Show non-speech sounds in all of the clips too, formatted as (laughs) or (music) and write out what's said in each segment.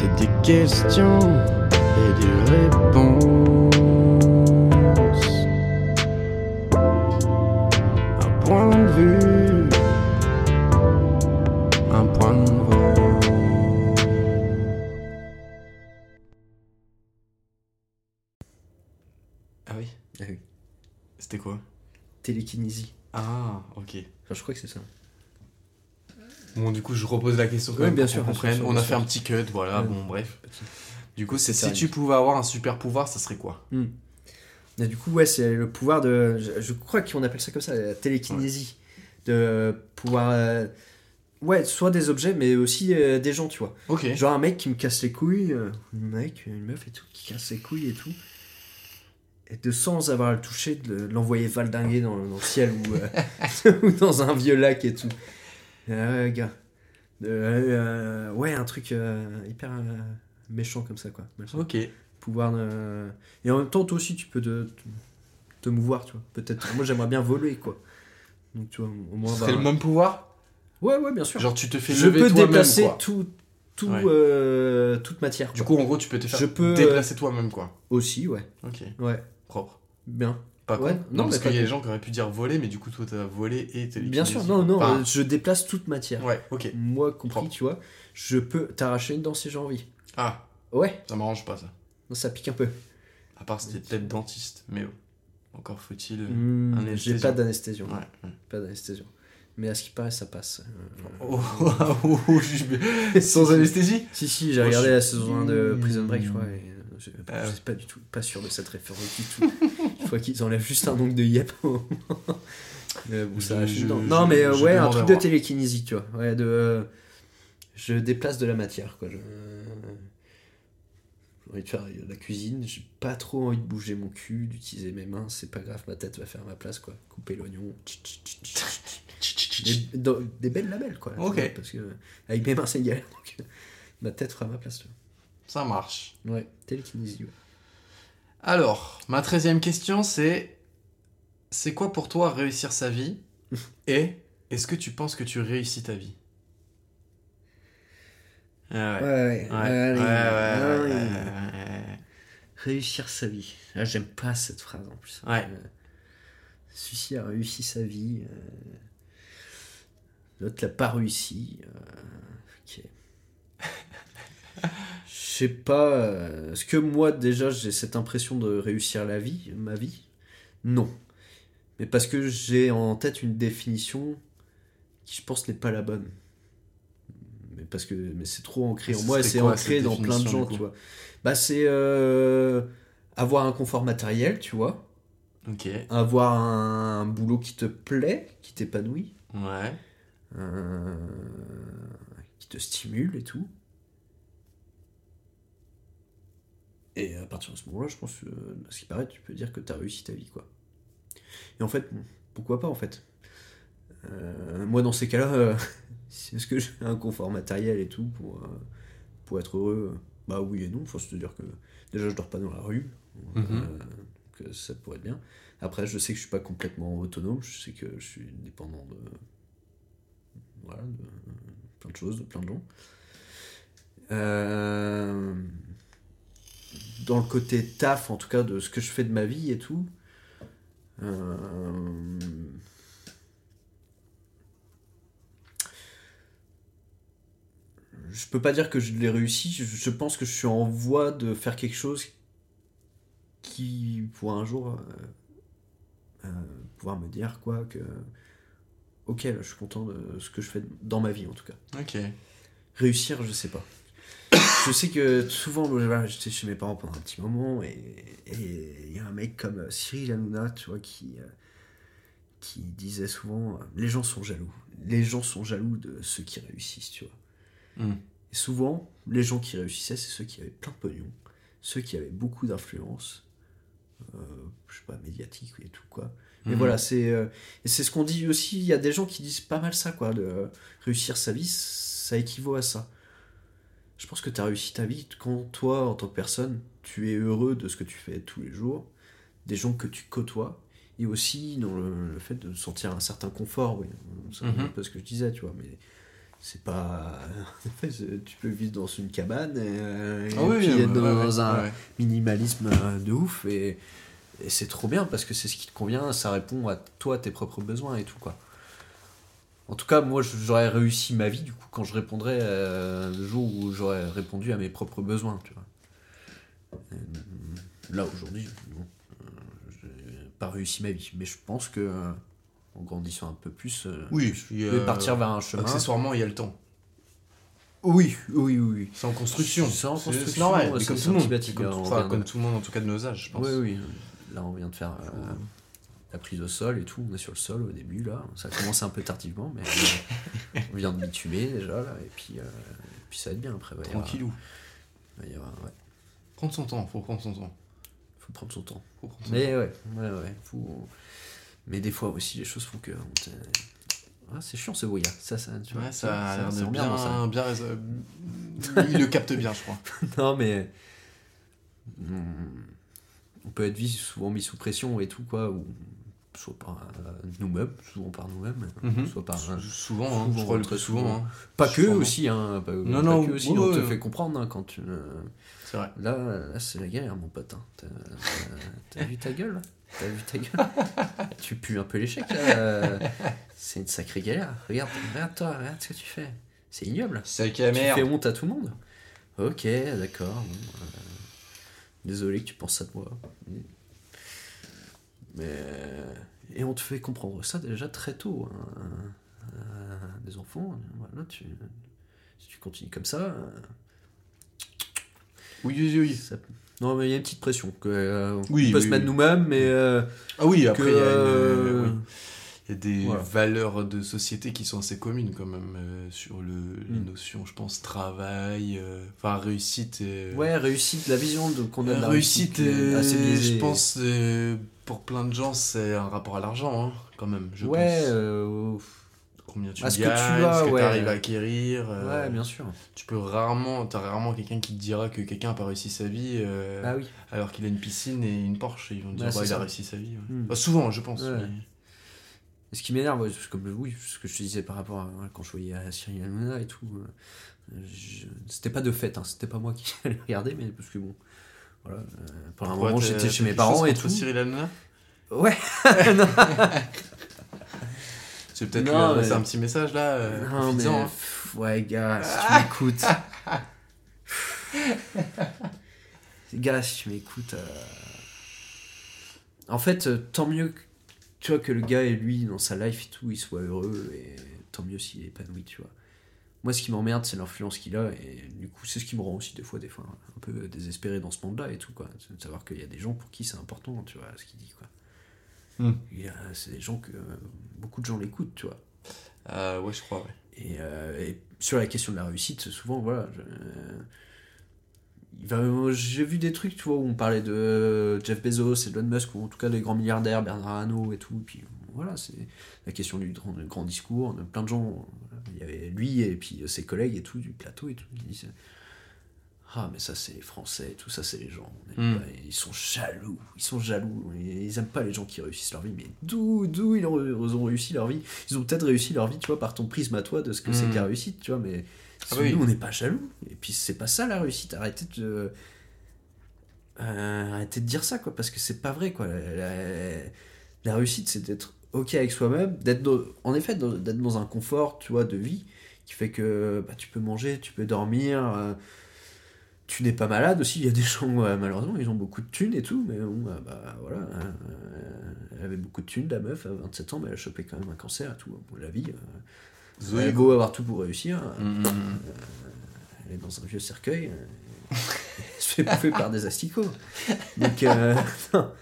C'est des questions et des réponses. Un point de vue, un point de vue. Ah oui? Ah oui. C'était quoi? Télékinésie. Ah, ok. Enfin, je crois que c'est ça. Bon, du coup, je repose la question quand Oui, même bien sûr, qu'on bien sûr, On a fait un petit cut, voilà, Ouais. bon, bref. Du coup, c'est si tu pouvais avoir un super pouvoir, ça serait quoi? Et du coup, ouais, c'est le pouvoir de. Je, je crois qu'on appelle ça comme ça, la télékinésie. De pouvoir. euh, ouais, soit des objets, mais aussi euh, des gens, tu vois. Ok. Genre un mec qui me casse les couilles, euh, un mec, une meuf et tout, qui casse les couilles et tout. Et de sans avoir à le toucher, de le- de l'envoyer valdinguer dans, dans le ciel ou, (laughs) ou dans un vieux lac et tout. Euh, ouais, gars. Euh, ouais, un truc euh, hyper euh, méchant comme ça, quoi. Malsain. Ok. Pouvoir Et en même temps, toi aussi, tu peux te, te, te mouvoir, tu vois. Peut-être. Moi, j'aimerais bien voler, quoi. Donc, tu vois, au moins. Ce serait bah, le même pouvoir? Ouais, ouais, bien sûr. Genre, tu te fais je lever peux toi-même, déplacer quoi. tout, tout, Ouais. euh, toute matière. Du quoi. coup, en gros, tu peux te faire Je peux, déplacer toi-même, quoi. Aussi, ouais. Ok. Ouais, Propre. bien. Pas Ouais, con. non, Non, parce qu'il y a des gens qui auraient pu dire voler, mais du coup, toi, t'as volé et télékinésie. Bien sûr, non, non, Enfin, euh, je déplace toute matière. Ouais, ok. Moi compris, Propre. tu vois, je peux t'arracher une dent si j'ai envie. Ah, Ouais, ça m'arrange pas, ça. non, ça pique un peu. À part si t'es peut-être dentiste, mais oh. encore faut-il. Un j'ai pas d'anesthésion. Ouais. Pas d'anesthésion. Mais à ce qui paraît, ça passe. Oh, oh, oh, (laughs) (laughs) Sans anesthésie? Si, si, j'ai Oh, regardé je- la saison 1 de Prison Break, je crois, et je, Ah je suis pas du tout, pas sûr de cette référence du tout. Je crois qu'ils enlèvent juste un ongle de yep. (laughs) Euh, bon, ça Je- une je- non, mais euh, ouais, un truc de télékinésie, tu vois. Ouais, de. euh, je déplace de la matière, quoi. J'ai envie de faire la cuisine, j'ai pas trop envie de bouger mon cul, d'utiliser mes mains, c'est pas grave, ma tête va faire ma place, quoi. Couper l'oignon. Des, des belles lamelles, quoi. Ok. Parce que avec mes mains, c'est galère, donc ma tête fera ma place. tu Ça marche. Ouais, ouais. Alors, ma treizième question, c'est c'est quoi pour toi réussir sa vie (laughs) Et est-ce que tu penses que tu réussis ta vie? Ah ouais. Ouais, Ouais, allez, allez. Réussir sa vie. Là, j'aime pas cette phrase en plus. Ouais. Euh, celui-ci a réussi sa vie. euh, L'autre l'a pas réussi. euh, ok. (laughs) Je sais pas. euh, Est-ce que moi, déjà, j'ai cette impression de réussir la vie, ma vie? Non. Mais parce que j'ai en tête une définition qui, je pense, n'est pas la bonne. Mais parce que mais c'est trop ancré en Ce moi et c'est ancré dans plein de gens, tu vois. Bah, c'est euh, avoir un confort matériel, tu vois. Ok. Avoir un, boulot qui te plaît, qui t'épanouit, Ouais. euh, qui te stimule et tout. Et à partir de ce moment-là, je pense que, à ce qui paraît, tu peux dire que tu as réussi ta vie, quoi. Et en fait, pourquoi pas, en fait? Euh, Moi, dans ces cas-là, euh, (laughs) est-ce que j'ai un confort matériel et tout pour, euh, pour être heureux? Bah oui et non, faut se dire que déjà, je dors pas dans la rue, Mhm. euh, ça pourrait être bien. Après, je sais que je suis pas complètement autonome, je sais que je suis dépendant de, voilà, de plein de choses, de plein de gens. Euh, dans le côté taf, en tout cas, de ce que je fais de ma vie et tout. euh, je peux pas dire que je l'ai réussi, je, pense que je suis en voie de faire quelque chose qui pourra un jour euh, euh, pouvoir me dire quoi que ok là, je suis content de ce que je fais dans ma vie en tout cas Ok. réussir je sais pas je sais que souvent j'étais chez mes parents pendant un petit moment et il y a un mec comme euh, Cyril Hanouna tu vois qui euh, qui disait souvent euh, les gens sont jaloux les gens sont jaloux de ceux qui réussissent tu vois Hmm. et souvent les gens qui réussissaient c'est ceux qui avaient plein de pognon ceux qui avaient beaucoup d'influence euh, je sais pas médiatique et tout quoi mais Mhm. voilà c'est euh, c'est ce qu'on dit aussi il y a des gens qui disent pas mal ça quoi de euh, réussir sa vie ça équivaut à ça je pense que tu as réussi ta vie quand toi en tant que personne tu es heureux de ce que tu fais tous les jours des gens que tu côtoies et aussi dans le, le fait de sentir un certain confort oui c'est un peu ce que je disais tu vois mais c'est pas. En (laughs) fait, c'est- tu peux vivre dans une cabane et, euh, et Ah oui, puis ouais, être dans ouais, un ouais. minimalisme de ouf et, et c'est trop bien parce que c'est ce qui te convient, ça répond à toi, tes propres besoins et tout quoi. En tout cas, moi j'aurais réussi ma vie du coup quand je répondrais euh, le jour où j'aurais répondu à mes propres besoins, tu vois. Euh, Là aujourd'hui, non, euh, j'ai pas réussi ma vie, mais je pense que euh, en grandissant un peu plus, Oui, je vais partir vers un chemin. Accessoirement, il y a le temps. Oui, oui, oui. C'est en construction. C'est en construction, C'est normal, mais comme tout le monde. Comme, hein, enfin, comme tout le monde, en tout cas de nos âges, je pense. Oui, oui. Là, on vient de faire euh, la prise au sol et tout. On est sur le sol au début, là. Ça a commencé un peu tardivement, mais euh, on vient de bitumer déjà, là. Et puis, euh, et puis ça va être bien après. Tranquillou. y avoir- ouais. Prendre son temps, faut prendre son temps. Faut prendre son temps. Faut prendre son Mais ouais, ouais, ouais. Faut... Mais des fois aussi, les choses font que. Ah, c'est chiant ce brouillard. Ça, ça, tu temps. vois, Ouais, ça a l'air de bien, ça. bien Il le capte bien, je crois. (laughs) non, mais. On peut être mis- souvent mis sous pression et tout, quoi. Soit par euh, nous-mêmes, souvent par nous-mêmes, Mhm. soit par. euh, Souvent, hein, souvent, je crois le très souvent. souvent. hein. Pas que Sûrement. aussi, hein. Pas, Non, pas non, que aussi, ouais, on te ouais. fait comprendre hein, quand tu. euh, C'est vrai. Là, là c'est la galère, mon pote. hein. T'as vu ta gueule T'as vu ta gueule? (laughs) Tu pues un peu l'échec C'est une sacrée galère. Regarde, regarde toi, regarde ce que tu fais. C'est ignoble. C'est Tu fais honte à tout le monde. Ok, d'accord. bon, euh, désolé que tu penses ça de moi. Mais. Et on te fait comprendre ça déjà très tôt. hein. Euh, des enfants, voilà, tu, si tu continues comme ça. euh, Oui, oui, oui. ça- Non, mais il y a une petite pression. Que, euh, Oui, on peut oui, se mettre oui. nous-mêmes, mais. euh, Ah oui, après, que, il y a une- euh. Il y a des Voilà. valeurs de société qui sont assez communes quand même euh, sur le, les Mm. notions, je pense, travail, euh, enfin réussite. Et, Ouais, réussite, la vision de- qu'on a de La réussite, euh, je pense, euh, pour plein de gens, c'est un rapport à l'argent, hein, quand même. Je ouais, pense. euh, Combien tu à ce que gagnes, tu as, ce que ouais. tu arrives à acquérir. euh, ouais, bien sûr. Tu peux rarement, t'as rarement quelqu'un qui te dira que quelqu'un a pas réussi sa vie euh, Ah oui. alors qu'il a une piscine et une Porsche. Ils vont dire, Ouais, bah, c'est il a réussi sa vie. ouais. Mm. Bah, souvent, je pense. Ouais. mais- Et ce qui m'énerve, comme oui, ce que je te disais par rapport à quand je voyais à Cyril Hanouna et tout, euh, je- c'était pas de fait, hein, c'était pas moi qui (laughs) allais regarder, mais parce que bon, voilà, euh, pendant un Pourquoi, moment j'étais chez mes parents et tout. Cyril Hanouna? (laughs) (laughs) Ouais, C'est peut-être mais- un petit message là, euh, non, mais, hein. pff, ouais, gars, si tu m'écoutes. gars, si tu m'écoutes. euh, En fait, euh, tant mieux que, tu vois, que le gars et lui, dans sa life et tout, il soit heureux, et tant mieux s'il est épanoui, tu vois. Moi, ce qui m'emmerde, c'est l'influence qu'il a, et du coup, c'est ce qui me rend aussi des fois, des fois, un peu désespéré dans ce monde-là et tout, quoi. C'est de savoir qu'il y a des gens pour qui c'est important, tu vois, ce qu'il dit, quoi. Il y a- C'est des gens que euh, beaucoup de gens l'écoutent, tu vois. Euh, ouais, je crois, ouais. Et, euh, et sur la question de la réussite, souvent, voilà. je- va- J'ai vu des trucs, tu vois, où on parlait de Jeff Bezos, Elon Musk, ou en tout cas des grands milliardaires, Bernard Arnault et tout. Et puis voilà, c'est la question du grand, du grand discours. de plein de gens, il y avait lui et puis ses collègues et tout, du plateau et tout, qui disaient Ah, mais ça, c'est les Français, tout ça, c'est les gens. on Mm. pas. ils sont jaloux, ils sont jaloux. Ils aiment pas les gens qui réussissent leur vie. Mais d'où, d'où ils ont, ils ont réussi leur vie? Ils ont peut-être réussi leur vie, tu vois, par ton prisme à toi de ce que c'est Mm. que la réussite, tu vois, mais Ah oui. nous, on n'est pas jaloux. Et puis, c'est pas ça la réussite. Arrêtez de. euh, arrêtez de dire ça, quoi, parce que c'est pas vrai, quoi. La, la- la réussite, c'est d'être OK avec soi-même, d'être en effet, d'être dans un confort, tu vois, de vie, qui fait que bah, tu peux manger, tu peux dormir. euh, tu n'es pas malade aussi, il y a des gens, euh, malheureusement, ils ont beaucoup de thunes et tout, mais bon, euh, bah voilà, hein, euh, elle avait beaucoup de thunes, la meuf, à 27 ans, mais elle a chopé quand même un cancer et tout, pour la vie. Euh, Zoé, elle a beau avoir tout pour réussir, Mm, mm, mm. elle est dans un vieux cercueil, euh, elle se fait bouffer par des asticots. Donc, euh, (laughs) non.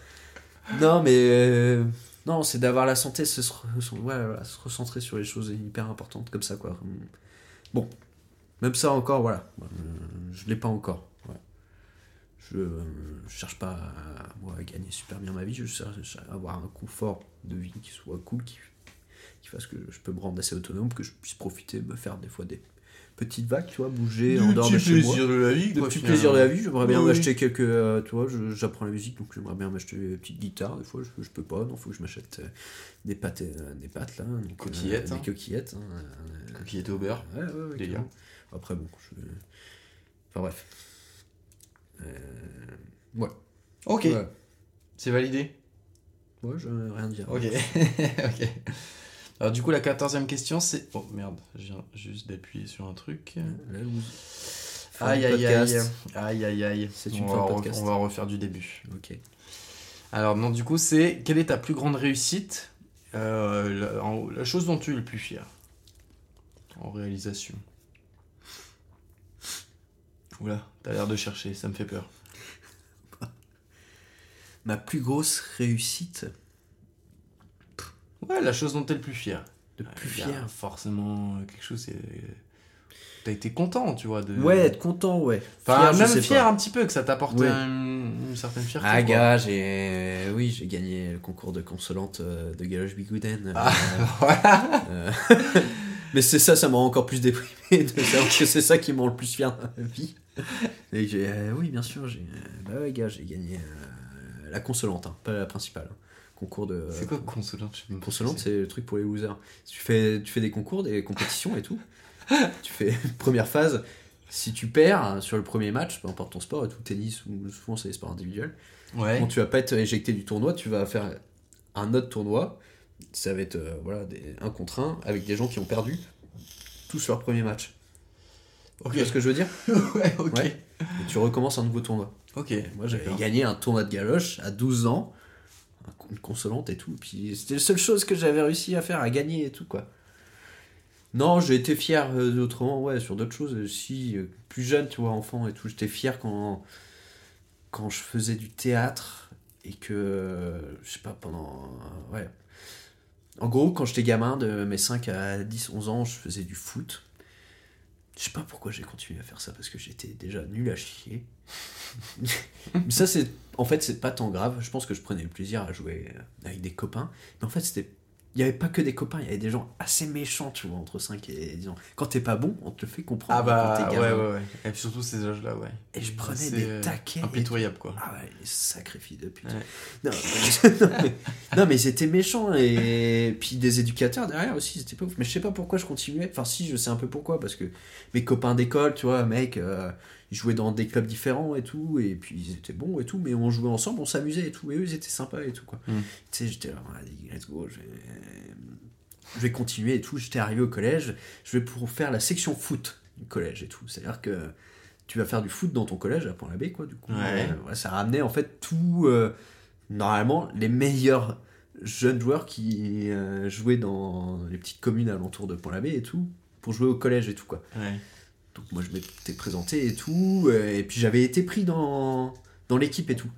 Non, mais euh, non, c'est d'avoir la santé, se, se- ouais, voilà, se recentrer sur les choses hyper importantes comme ça, quoi. Bon, même ça encore, voilà, euh, je l'ai pas encore. ouais. Je, euh, je cherche pas à, moi, à gagner super bien ma vie, je cherche à avoir un confort de vie qui soit cool, qui, qui fasse que je peux me rendre assez autonome, que je puisse profiter, me faire des fois des petite vague, tu vois, bouger en dehors de chez moi. de la vie, quoi, finalement. plaisir de la vie, j'aimerais bien Oui, m'acheter quelques. euh, tu vois, j'apprends la musique, donc j'aimerais bien m'acheter des petites guitares. Des fois, je, je peux pas, donc faut que je m'achète euh, des pâtes, euh, des pâtes là. donc, Coquillettes, hein. Des coquillettes. hein, Qui était au beurre. ouais, ouais, ouais. Après, bon, je. Enfin, bref. Ouais. Ok. Ouais, C'est validé? Ouais je rien dire. Ok. (laughs) ok. Alors, du coup, la quatorzième question, c'est. Oh merde, je viens juste d'appuyer sur un truc. Là, Aïe, aïe, aïe. Aïe, aïe, aïe. C'est on une fin de podcast. on va refaire du début. Ok. Alors, non, du coup, c'est. Quelle est ta plus grande réussite euh, la, la chose dont tu es le plus fier? En réalisation. Oula, t'as l'air de chercher, ça me fait peur. Ma plus grosse réussite, Ouais, la chose dont t'es le plus fier. de plus fier. Forcément, quelque chose. c'est- T'as été content, tu vois. De... Ouais, être content, ouais. Enfin, je même fier pas. un petit peu, que ça t'apporte Ouais. une, une certaine fierté. Ah, gars, j'ai. Oui, j'ai gagné le concours de consolante euh, de Galoche Bigouden. Ah, Euh, (laughs) voilà. euh, Mais c'est ça, ça m'a encore plus déprimé de savoir que c'est ça qui me rend le plus fier dans ma vie. Et j'ai, euh, oui, bien sûr, j'ai. euh, Bah ouais, gars, j'ai gagné euh, la consolante, hein, pas la principale. Concours de. C'est quoi consolante Consolante, c'est le truc pour les losers. Tu fais, tu fais des concours, des compétitions et tout. (laughs) tu fais (laughs) première phase. Si tu perds hein, sur le premier match, peu importe ton sport, et tout tennis ou souvent c'est des sports individuels, Ouais. bon, tu vas pas être éjecté du tournoi, tu vas faire un autre tournoi. Ça va être euh, voilà, des, un contre un avec des gens qui ont perdu tous leur premier match. Ok. Tu vois ce que je veux dire (laughs) ouais, ok. Ouais. Et tu recommences un nouveau tournoi. Ok. Moi j'avais gagné un tournoi de galoche à 12 ans, une consolante et tout. Puis c'était la seule chose que j'avais réussi à faire, à gagner et tout quoi. Non, j'ai été fier euh, d'autrement, ouais, sur d'autres choses. Euh, Si, euh, plus jeune, tu vois, enfant et tout, j'étais fier quand, quand je faisais du théâtre et que, euh, je sais pas, pendant. ouais. En gros, quand j'étais gamin, de mes 5 à 10, 11 ans, je faisais du foot. Je sais pas pourquoi j'ai continué à faire ça, parce que j'étais déjà nul à chier. (laughs) Mais ça, c'est. En fait, c'est pas tant grave. Je pense que je prenais le plaisir à jouer avec des copains. Mais en fait, c'était. Il n'y avait pas que des copains, il y avait des gens assez méchants, tu vois, entre 5 et 10 ans. Quand t'es pas bon, on te le fait comprendre Ah bah, quand t'es ouais, ouais, ouais. Et puis surtout ces âges-là, ouais. Et je prenais des taquets. et Impitoyable, quoi. ah ouais, les sacrifices de pute. Ouais. Non, mais, non, mais- (laughs) non, mais ils étaient méchants et puis des éducateurs derrière aussi, c'était pas ouf. Mais je sais pas pourquoi je continuais. Enfin, si, je sais un peu pourquoi, parce que mes copains d'école, tu vois, mec, euh, ils jouaient dans des clubs différents et tout, et puis ils étaient bons et tout, mais on jouait ensemble, on s'amusait et tout, et eux ils étaient sympas et tout, quoi. Mm. Tu sais, j'étais là, allez, let's go, je vais, je vais continuer et tout. J'étais arrivé au collège, je vais pour faire la section foot du collège et tout. C'est-à-dire que tu vas faire du foot dans ton collège à Pont-l'Abbé, quoi, du coup. Ouais. Euh, ça ramenait en fait tout, euh, normalement, les meilleurs jeunes joueurs qui euh, jouaient dans les petites communes alentours de Pont-l'Abbé et tout, pour jouer au collège et tout, quoi. Ouais. Donc moi je m'étais présenté et tout, euh, et puis j'avais été pris dans, dans l'équipe et tout.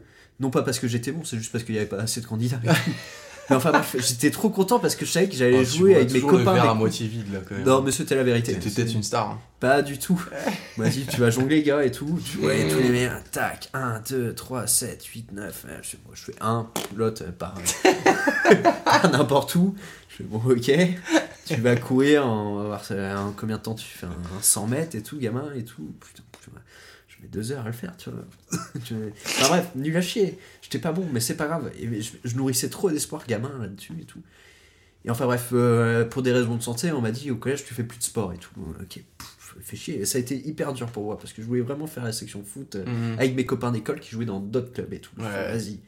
Non pas parce que j'étais bon, c'est juste parce qu'il n'y avait pas assez de candidats. (laughs) mais enfin bref, j'étais trop content parce que je savais que j'allais Oh, jouer vois avec mes le copains. verre à moitié vide, là, quand même. Non mais c'était la vérité. T'étais peut-être une star. hein. Pas du tout. On m'a dit tu vas jongler gars et tout. Tu voyais tous les meilleurs. Tac, 1, 2, 3, 7, 8, 9. euh, Je, fais, moi, je fais 1, l'autre euh, par, (laughs) (laughs) par n'importe où. Je fais bon ok. Tu vas courir, en, on va voir en combien de temps tu fais un, un 100 mètres et tout, gamin et tout. Putain, je, je mets deux heures à le faire, tu vois. (laughs) Enfin bref, nul à chier. J'étais pas bon, mais c'est pas grave. Et je, je nourrissais trop d'espoir gamin là-dessus et tout. Et enfin bref, euh, pour des raisons de santé, on m'a dit au collège tu fais plus de sport et tout. Ok, pff, fait chier. Et ça a été hyper dur pour moi parce que je voulais vraiment faire la section foot euh, Mhm. avec mes copains d'école qui jouaient dans d'autres clubs et tout. Ouais. Vas-y.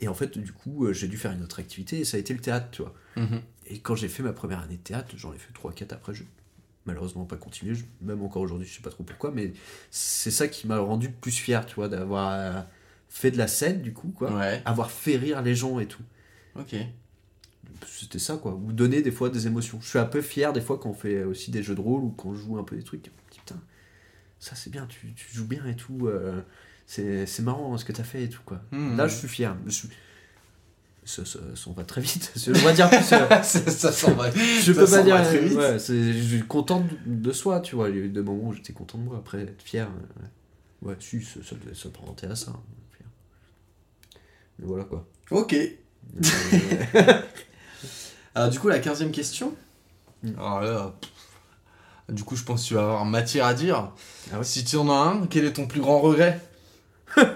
Et en fait, du coup, euh, j'ai dû faire une autre activité et ça a été le théâtre, tu vois. Mhm. Et quand j'ai fait ma première année de théâtre, j'en ai fait 3-4 après, je malheureusement pas continué, je- même encore aujourd'hui, je sais pas trop pourquoi, mais c'est ça qui m'a rendu plus fier, tu vois, d'avoir euh, fait de la scène, du coup, quoi. Ouais. Avoir fait rire les gens et tout. Ok. C'était ça, quoi. Ou donner des fois des émotions. Je suis un peu fier des fois quand on fait aussi des jeux de rôle ou quand on joue un peu des trucs. Je me dis, putain, ça c'est bien, tu, tu joues bien et tout. euh, c'est marrant ce que t'as fait et tout, quoi. Mhm. Là, je suis fier. Je suis- Ça, ça, ça va très vite. (laughs) Je dois dire plus. euh, (laughs) ça, ça s'en va. je Ça peux s'en pas dire. va très vite. Ouais, c'est- je suis content de, soi, tu vois. Il y a eu des moments où j'étais content de moi. Après, être fier. euh, Ouais, ouais si, ça, ça s'apparenter à ça. hein. Mais voilà, quoi. Ok. Euh, (laughs) Alors, du coup, la quinzième question. Mm. Alors là. Du coup, je pense que tu vas avoir matière à dire. Ah ouais Si tu en as un, quel est ton plus grand regret?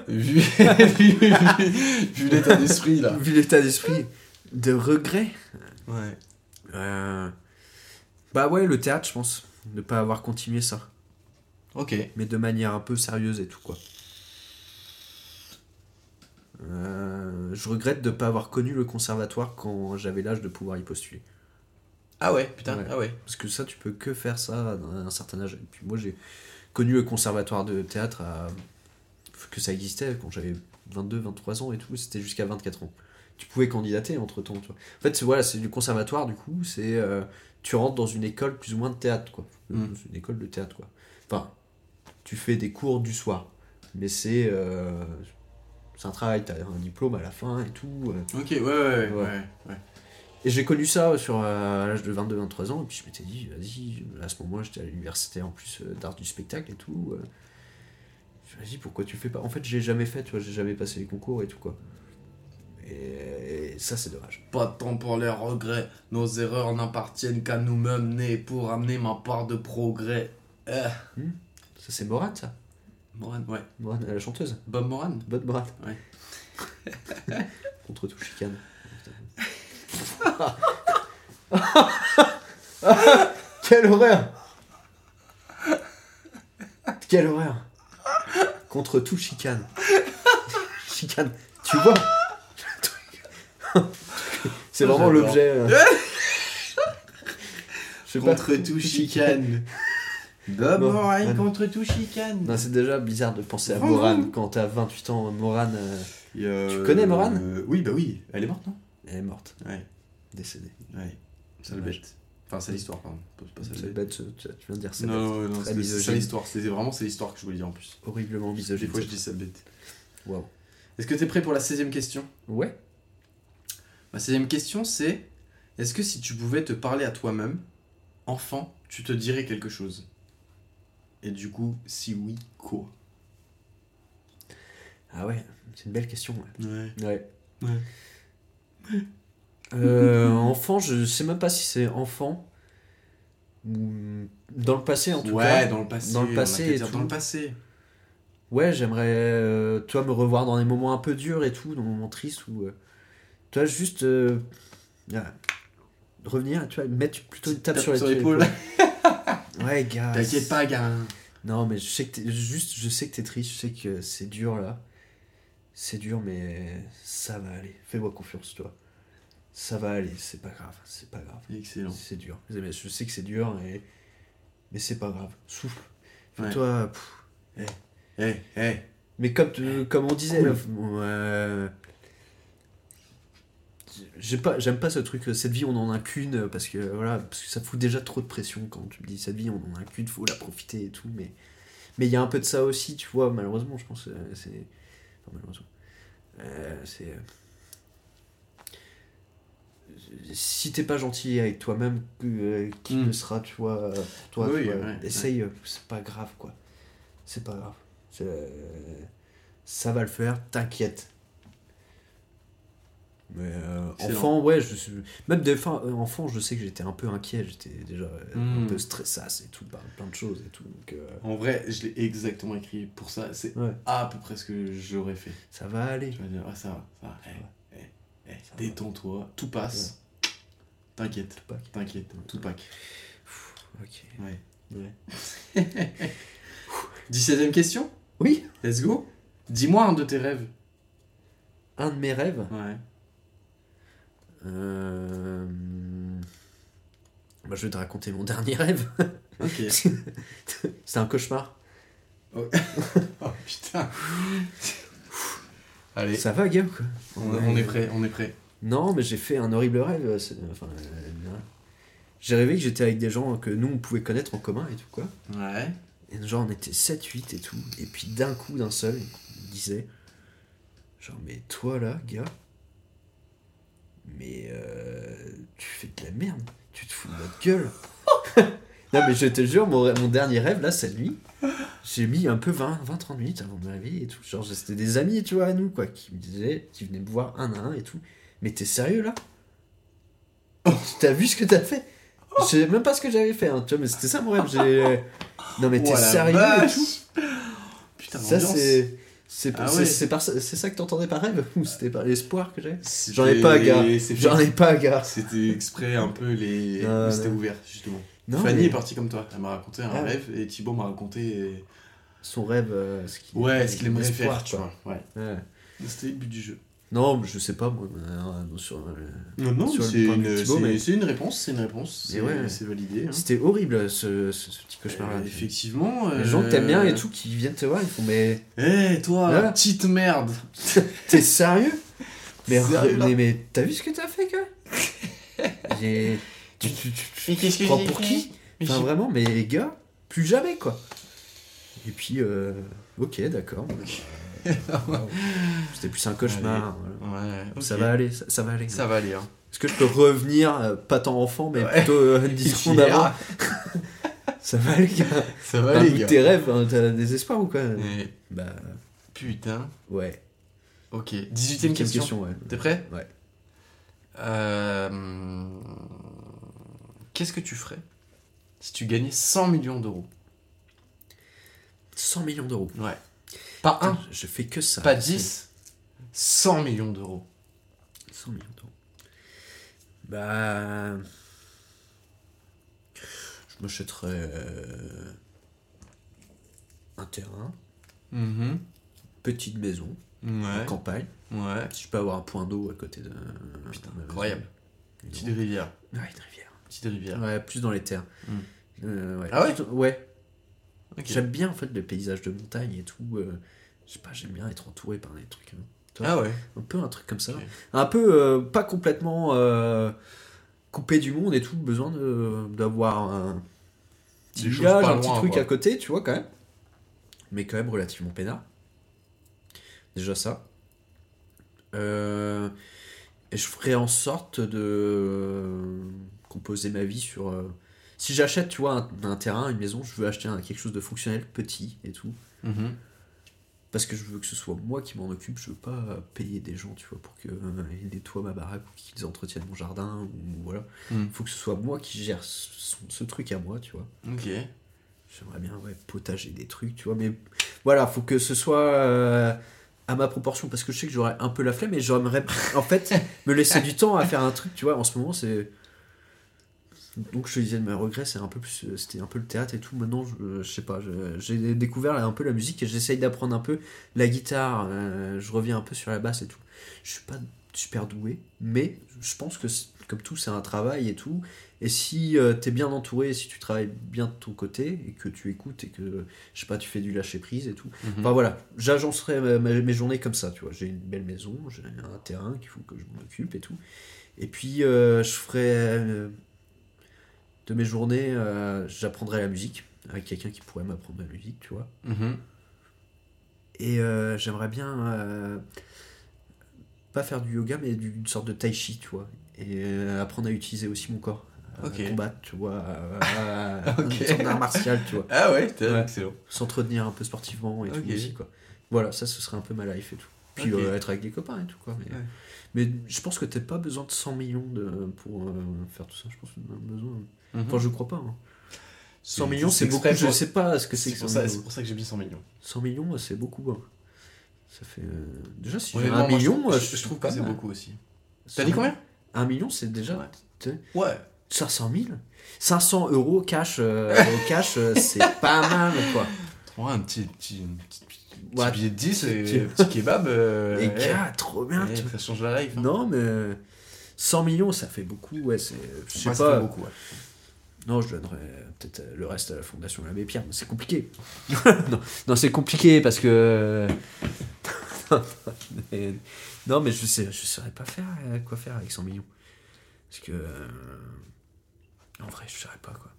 Vu, (laughs) vu, vu- vu l'état d'esprit là. Vu l'état d'esprit de regret. Ouais. Euh, Bah ouais, le théâtre, je pense. Ne pas avoir continué ça. Ok. Mais de manière un peu sérieuse et tout, quoi. Euh, je regrette de ne pas avoir connu le conservatoire quand j'avais l'âge de pouvoir y postuler. Ah ouais, putain, Ouais. ah ouais. Parce que ça, tu peux que faire ça à un certain âge. Et puis moi, j'ai connu le conservatoire de théâtre à... que ça existait quand j'avais 22, 23 ans et tout. C'était jusqu'à 24 ans. Tu pouvais candidater entre temps. En fait, c'est voilà, c'est du conservatoire, du coup. C'est euh, tu rentres dans une école plus ou moins de théâtre, quoi. Mm. Une école de théâtre, quoi. Enfin, tu fais des cours du soir. Mais c'est. euh, c'est un travail, t'as un diplôme à la fin et tout. euh. Ok, ouais, ouais, ouais. Ouais. ouais, ouais. Et j'ai connu ça sur, euh, à l'âge de 22-23 ans, et puis je m'étais dit, vas-y, à ce moment-là, j'étais à l'université en plus euh, d'art du spectacle et tout. euh. Dit, pourquoi tu fais pas? En fait, j'ai jamais fait, tu vois, j'ai jamais passé les concours et tout, quoi. Et, et ça, c'est dommage. Pas de temps pour les regrets, nos erreurs n'appartiennent qu'à nous-mêmes nés pour amener ma part de progrès. Eh. Ça, c'est Morane, ça Moran, ouais. Morane, la chanteuse. Bob Moran Bonne Morane. Ouais. (laughs) Contre tout chicane. (laughs) (laughs) Quelle horreur Quelle horreur Contre tout chicane. (laughs) chicane. Tu vois (laughs) C'est vraiment l'objet. euh. (laughs) Je sais pas. Contre tout chicane. Bob Non. Moran non. contre tout chicane. Non, c'est déjà bizarre de penser à Vraiment Morane quand t'as 28 ans. Morane, euh, Et, euh, Tu connais Morane euh, Oui, bah oui. Elle est morte, non? Elle est morte, Ouais. décédée. Ouais. C'est le Dommage. bête. Enfin, c'est l'histoire, pardon. Ça, C'est bête, tu viens de dire c'est Non, non, c'est- ça l'histoire. C'était vraiment c'est l'histoire que je voulais dire en plus. horriblement Des misogyne. fois, je dis ça bête. Waouh. Est-ce que t'es prêt pour la 16 question? Ouais. Ma 16 question, c'est est-ce que si tu pouvais te parler à toi-même, enfant, tu te dirais quelque chose? Et du coup, si oui, quoi? Ah ouais, c'est une belle question. Ouais. Ouais. Ouais. Ouais. Euh, enfant, je sais même pas si c'est enfant ou dans le passé en tout Ouais, cas. dans le passé. dans le passé dire. Dans le passé. Ouais, j'aimerais, euh, toi, me revoir dans des moments un peu durs et tout, dans des moments tristes où, euh, toi, juste ah, revenir, tu vois, mettre plutôt une tape sur, l'épaule. (laughs) Ouais, gars. T'inquiète pas, gars. Non, mais je sais que t'es, juste, je sais que t'es triste, je sais que c'est dur là. C'est dur, mais ça va aller. Fais-moi confiance, toi. Ça va aller, c'est pas grave, c'est pas grave. Excellent. C'est dur. Je sais que c'est dur, et... mais c'est pas grave. Souffle. Ouais. Toi, Eh, eh. mais comme, comme on disait, Cool. euh, pas, j'aime pas ce truc. euh, Cette vie, on en a qu'une parce que voilà, parce que ça fout déjà trop de pression quand tu me dis cette vie, on en a qu'une, faut la profiter et tout. Mais mais il y a un peu de ça aussi, tu vois. Malheureusement, je pense, euh, c'est enfin, malheureusement, Euh, c'est euh, si t'es pas gentil avec toi-même, euh, qui Mm. le sera, tu vois, euh, toi, Oui, tu vois, ouais, essaye, euh, c'est pas grave, quoi. C'est pas grave. Euh, ça va le faire, t'inquiète. Mais euh, enfant, ouais, je suis... même des fois, enfant, je sais que j'étais un peu inquiet, j'étais déjà un Mm. peu stressasse et tout, plein de choses et tout. Donc, En vrai, je l'ai exactement écrit pour ça. C'est ouais, à peu près ce que j'aurais fait. ça va aller. Tu vas dire, ah, ça va, ça va. eh, eh. Détends-toi, tout passe. T'inquiète, Tupac. t'inquiète, tout pack. Ok. Ouais. Ouais. (laughs) 17ème question? Oui, Let's go Dis-moi un de tes rêves. un de mes rêves? Ouais. Euh... Bah, je vais te raconter mon (laughs) dernier rêve. Ok. (laughs) C'est un cauchemar. oh putain. Allez, Ça va, Guillaume quoi on, on est prêt, on est prêt. Non, mais j'ai fait un horrible rêve. c'est- Enfin, euh, j'ai rêvé que j'étais avec des gens que nous, on pouvait connaître en commun et tout, quoi. Ouais. Et genre, on était 7-8 et tout. Et puis d'un coup, d'un seul, il me disait Genre, mais toi là, gars, mais euh, tu fais de la merde. Tu te fous de notre gueule. (laughs) non, mais je te jure, mon, mon dernier rêve, là, cette nuit, j'ai mis un peu 20-30 minutes avant de me réveiller et tout. Genre, c'était des amis, tu vois, à nous, quoi, qui me disaient, qui venaient me voir un à un et tout. Mais t'es sérieux là? T'as vu ce que t'as fait? Je sais même pas ce que j'avais fait, hein, tu vois, mais c'était ça mon rêve. j'ai- Non, mais t'es Oh sérieux et tout Putain, Ça, c'est. C'est Ah c'est- ouais. c'est par- c'est ça que t'entendais par rêve Ou c'était par l'espoir que j'avais? J'en ai pas, gars. J'en ai pas, gars. C'était exprès un peu les. C'était ouvert, justement. Non, Fanny mais est partie comme toi. Elle m'a raconté un Ah ouais. rêve et Thibaut m'a raconté. son rêve. euh, ce qu'il Ouais, ce qu'il aimerait faire, tu quoi. vois. Ouais. Ouais. C'était le but du jeu. Non, je sais pas, moi. euh, non, sur, euh, Non, non, c'est une, mais- réponse, c'est une réponse. C'est ouais. validé. hein. C'était horrible ce, ce, ce petit cauchemar-là. Euh, effectivement. Les gens que t'aimes bien et tout qui viennent te voir, ils font Mais Eh, toi, Voilà. petite merde. (laughs) t'es (laughs) sérieux? Mais, là mais, mais t'as vu ce que t'as fait, gars (laughs) J'ai. Tu, tu, tu, tu, prends pour qui Enfin, vraiment, mais les gars, plus jamais, quoi. Et puis, euh, ok, d'accord. (laughs) Euh, C'était plus un cauchemar. voilà. Ouais. Ça va aller, ça, ça va aller. Ça va aller. Hein. Est-ce que je peux revenir, euh, pas tant enfant, mais Ouais. plutôt euh, 10 secondes avant Ça va aller, gars. Ça va de gars. tes rêves, hein, t'as des espoirs ou quoi Eh, Bah, Putain. ouais. Ok. 18ème question. ouais. T'es prêt Ouais. Euh, Qu'est-ce que tu ferais si tu gagnais 100 millions d'euros 100 millions d'euros. Ouais. Pas un, Putain, Je fais que ça. pas 10, 100 millions d'euros. 100 millions d'euros. Bah. Je m'achèterais euh, un terrain, Mhm. petite maison, en Ouais. campagne. Ouais. Si je peux avoir un point d'eau à côté de. Putain, incroyable. Petite rivière. Ouais, une rivière. Petite rivière. Ouais, plus dans les terres. Mm. Euh, ouais. Ah ouais Ouais. J'aime bien en fait le paysage de montagne et tout. euh, je sais pas, j'aime bien être entouré par des trucs. hein. Ah ouais. Un peu un truc comme ça. Un peu euh, pas complètement coupé du monde et tout. Besoin d'avoir un petit village, un petit truc quoi. à côté, tu vois quand même. Mais quand même relativement peinard. Déjà ça. Et je ferai en sorte de composer ma vie sur. euh, si j'achète, tu vois, un, un terrain, une maison, je veux acheter un- quelque chose de fonctionnel, petit et tout. Mhm. Parce que je veux que ce soit moi qui m'en occupe, je veux pas payer des gens, tu vois, pour qu'ils nettoient ma baraque ou qu'ils entretiennent mon jardin, ou voilà. Mm. faut que ce soit moi qui gère ce, ce truc à moi, tu vois. Ok. J'aimerais bien, ouais, potager des trucs, tu vois, mais voilà, faut que ce soit euh, à ma proportion, parce que je sais que j'aurais un peu la flemme, et j'aimerais, en fait, (laughs) me laisser du temps à faire un truc, tu vois, en ce moment, c'est... Donc je te disais, mes regrets, c'est un peu plus, euh, c'était un peu le théâtre et tout. Maintenant, je, je sais pas, j'ai découvert là, un peu la musique et j'essaye d'apprendre un peu la guitare. euh, je reviens un peu sur la basse et tout. Je suis pas super doué, mais je pense que comme tout, c'est un travail et tout. Et si tu t'es bien entouré, si tu travailles bien de ton côté et que tu écoutes et que je sais pas, tu fais du lâcher prise et tout. Mhm. Enfin voilà, j'agencerai mes journées comme ça, tu vois. J'ai une belle maison, j'ai un terrain qu'il faut que je m'en occupe et tout. Et puis euh, je ferai euh, de mes journées, euh, j'apprendrai la musique avec quelqu'un qui pourrait m'apprendre la musique, tu vois. Mhm. Et euh, j'aimerais bien euh, pas faire du yoga, mais du- une sorte de tai chi, tu vois. Et euh, apprendre à utiliser aussi mon corps. À combattre, tu vois. à- à- (laughs) Ok. Une sorte d'art martial, tu vois. Ah ouais, Ouais. excellent. S'entretenir un peu sportivement et tout aussi, quoi. Voilà, ça, ce serait un peu ma life et tout. Puis être avec des copains et tout, quoi. Mais, Ouais. mais je pense que t'as pas besoin de 100 millions de, pour faire tout ça. Je pense que t'en as besoin. Mhm. Enfin, je crois pas. hein. 100 C'est- millions, c'est beaucoup. Je sais pas ce que c'est C'est que pour, 100 ça- millions. c'est pour ça que j'ai mis 100 millions. 100 millions, c'est beaucoup. hein. Ça fait. euh, Déjà, si Honnêtement, un moi, million, je, trouve- euh, je, je trouve que c'est beaucoup aussi. 100 T'as dit combien? Un million, c'est déjà. Ouais. tu sais, Ouais. 500 000 500 euros cash, euh, cash, euh, c'est (laughs) pas mal, quoi. Trouve un petit, petit, petit, petit Ouais. billet de 10 et Petit- petit kebab. euh, Les ouais. gars, trop bien. Ouais, tu- ça change la life. hein. Non, mais 100 millions, ça fait beaucoup. Ouais, c'est. Je sais Ouais, ça pas. fait beaucoup, ouais. Non, je donnerais peut-être euh, le reste à la Fondation L'Abbé Pierre, mais c'est compliqué. (laughs) non, non c'est compliqué parce que. (laughs) Mais- non, mais je sais, je saurais pas faire euh, quoi faire avec 100 millions. Parce que. euh, En vrai, je saurais pas quoi.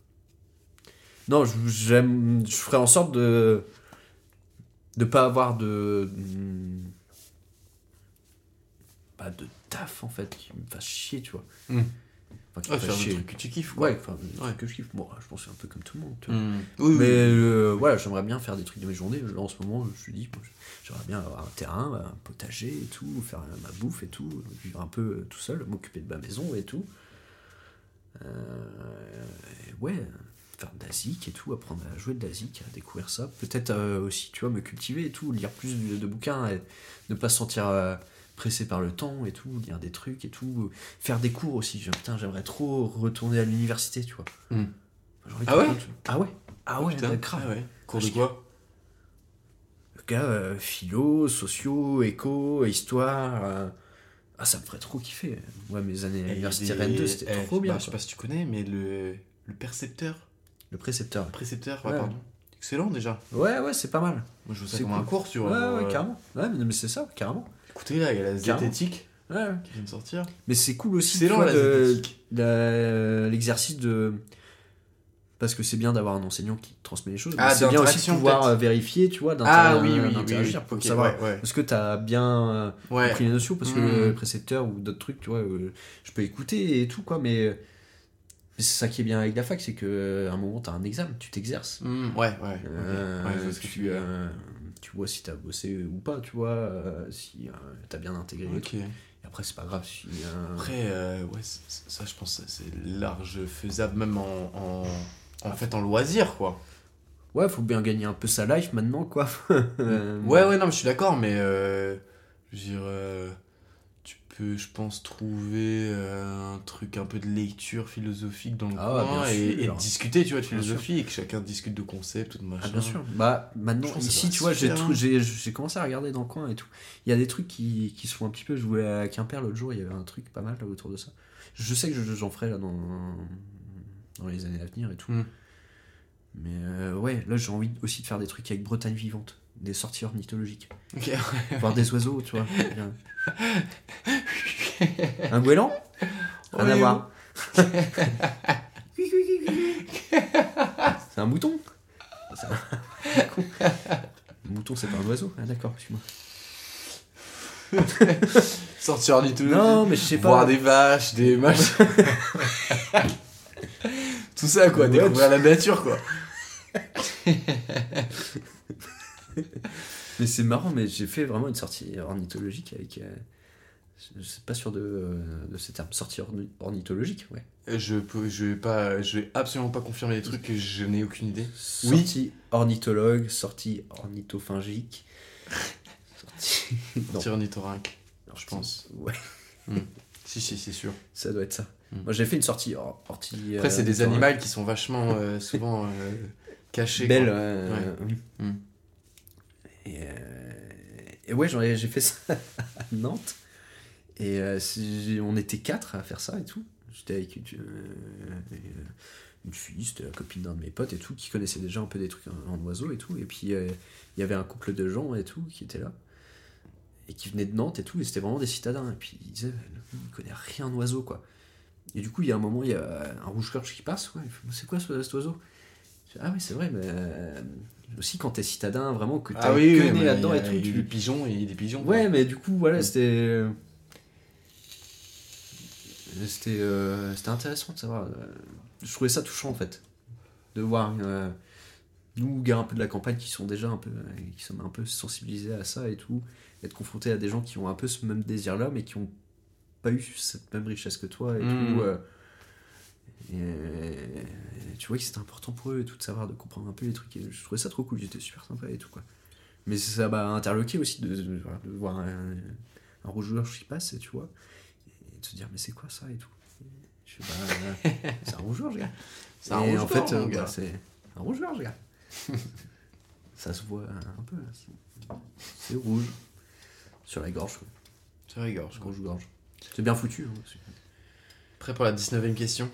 Non, je- j'aime. Je ferais en sorte de. de pas avoir de. Pas de taf en fait, qui me fasse chier, tu vois. Hmm. Enfin, qui Ouais, des chier. trucs que tu kiffes. quoi. Ouais, enfin, des Ouais. que je kiffe. Bon, je pense que c'est un peu comme tout le monde. tu vois. Mm. Oui, Mais oui. euh, voilà, j'aimerais bien faire des trucs de mes journées. Là, en ce moment, je me suis dit, j'aimerais bien avoir un terrain, un potager et tout, faire ma bouffe et tout, vivre un peu euh, tout seul, m'occuper de ma maison et tout. Euh, Euh, ouais, faire de la zik et tout, apprendre à jouer de la zik, à découvrir ça. Peut-être euh, aussi, tu vois, me cultiver et tout, lire plus de, de bouquins, et ne pas se sentir euh, pressé par le temps et tout, lire des trucs et tout. Faire des cours aussi. Putain, j'aimerais trop retourner à l'université, tu vois. Hmm. De Ah ouais Ah ouais Ah ouais, Putain, bah, grave. ah ouais. Cours de quoi Le gars, euh, philo, sociaux, éco, histoire. euh, Ah, ça me ferait trop kiffer. Ouais, mes années à l'université Rennes 2, c'était Eh, trop bien. bah, je sais pas si tu connais, mais le, le percepteur. Le précepteur. Précepteur, ouais, Ouais. pardon. Excellent déjà. Ouais, ouais, c'est pas mal. Moi je vois ça C'est comme cool. un cours, tu Ouais, vois. ouais, euh, carrément. Ouais, mais, mais c'est ça, carrément. Écoutez, là, il y a la zététique Ouais, ouais. qui vient de sortir. Mais c'est cool aussi, tu l'exercice de. Parce que c'est bien d'avoir un enseignant qui transmet les choses. Ah, mais c'est bien aussi de pouvoir peut-être. euh, vérifier, tu vois, Ah d'inter- oui, oui, oui, oui. d'interagir pour savoir. ouais, ouais. Est-ce que t'as bien euh, Ouais. compris les notions Parce que Mhm. le précepteur ou d'autres trucs, tu vois, euh, je peux écouter et tout, quoi, mais. mais c'est ça qui est bien avec la fac, c'est qu'à un moment, t'as un examen, tu t'exerces. Hmm, ouais, ouais. tu tu, euh, tu vois si t'as bossé ou pas, tu vois, euh, si euh, t'as bien intégré. et après, c'est pas grave si. euh, Après, ouais, ça, je pense que c'est large faisable, même en, en, en fait, en loisir, quoi. Ouais, faut bien gagner un peu sa life maintenant, quoi. (laughs) Ouais, ouais, non, mais je suis d'accord, mais euh, je veux dire, euh, tu peux, je pense, trouver euh, un truc un peu de lecture philosophique dans le Ah, coin et, discuter, tu vois, de philosophie et que chacun discute de concepts ou de machin. Ah, bien sûr. Bah, maintenant, ici, tu vois, j'ai super, tout- hein. j'ai j'ai commencé à regarder dans le coin et tout. Il y a des trucs qui, qui se font un petit peu. Je jouais à Quimper l'autre jour, il y avait un truc pas mal là autour de ça. Je sais que je- j'en ferai là dans, dans les années à venir et tout. Hmm. Mais euh, ouais, là, j'ai envie aussi de faire des trucs avec Bretagne vivante, des sorties ornithologiques. Voir des oiseaux, tu vois. Un goéland? Rien à voir. C'est un mouton? Un... Mouton, c'est pas un oiseau Ah d'accord, excuse-moi. Sortir ornithologie. Non, mais je sais pas. Voir des vaches, des machins. Tout ça, quoi. Ouais, découvrir la nature, quoi. (laughs) Mais c'est marrant, mais j'ai fait vraiment une sortie ornithologique avec... euh, Je suis pas sûr de, euh, de ces termes. Sortie orni- ornithologique, ouais. Je peux, je vais pas, je vais absolument pas confirmer les trucs je n'ai aucune idée. Oui. Sortie ornithologue, sortie ornithophagique. (laughs) sortie... Non, Sortir ornithorynque, je sortie- pense. Ouais, Si, si, c'est sûr. ça doit être ça. Hmm. Moi j'ai fait une sortie or- orti... Après, euh, c'est des animaux qui sont vachement euh, souvent euh, cachés. Belle. quoi. euh, oui. Hmm. Et, euh, et ouais, j'ai fait ça (laughs) à Nantes. Et euh, on était quatre à faire ça et tout. J'étais avec une, euh, une fille, c'était la copine d'un de mes potes et tout, qui connaissait déjà un peu des trucs en, en et tout. Et puis il y avait un couple de gens et tout qui étaient là. Et qui venaient de Nantes et tout. Et c'était vraiment des citadins. Et puis ils disaient, il connaît rien d'oiseau quoi. Et du coup, il y a un moment, il y a un rouge-gorge qui passe. Ouais, c'est quoi ce- cet oiseau? Ah oui, c'est vrai, mais aussi quand t'es citadin, vraiment, que t'as Ah oui, oui, né mais là-dedans et tout. il y a des pigeons et des pigeons. Ouais, mais du coup, voilà, Mm. c'était. C'était euh, c'était intéressant de savoir. euh, Je trouvais ça touchant en fait. De voir euh, nous, gars un peu de la campagne, qui sont déjà un peu. euh, qui sommes un peu sensibilisés à ça et tout. Être confrontés à des gens qui ont un peu ce même désir-là, mais qui ont pas eu cette même richesse que toi et Mm. tout. euh, et, et tu vois que c'était important pour eux tout de savoir, de comprendre un peu les trucs. Et je trouvais ça trop cool, j'étais super sympa et tout quoi. Mais ça m'a interloqué aussi de, de- voilà, de voir un, un rouge-gorge qui passe, et tu vois, et de se dire, mais c'est quoi ça et tout. Je fais, bah, euh, (laughs) c'est un rouge-gorge, gars. C'est un Et en fait, euh, bah, c'est un rouge-gorge, gars. (laughs) ça se voit un peu. C'est- rouge. Sur la gorge, quoi. Rigole, je crois. Rouge-gorge. C'est bien foutu. hein, Prêt pour la 19ème question?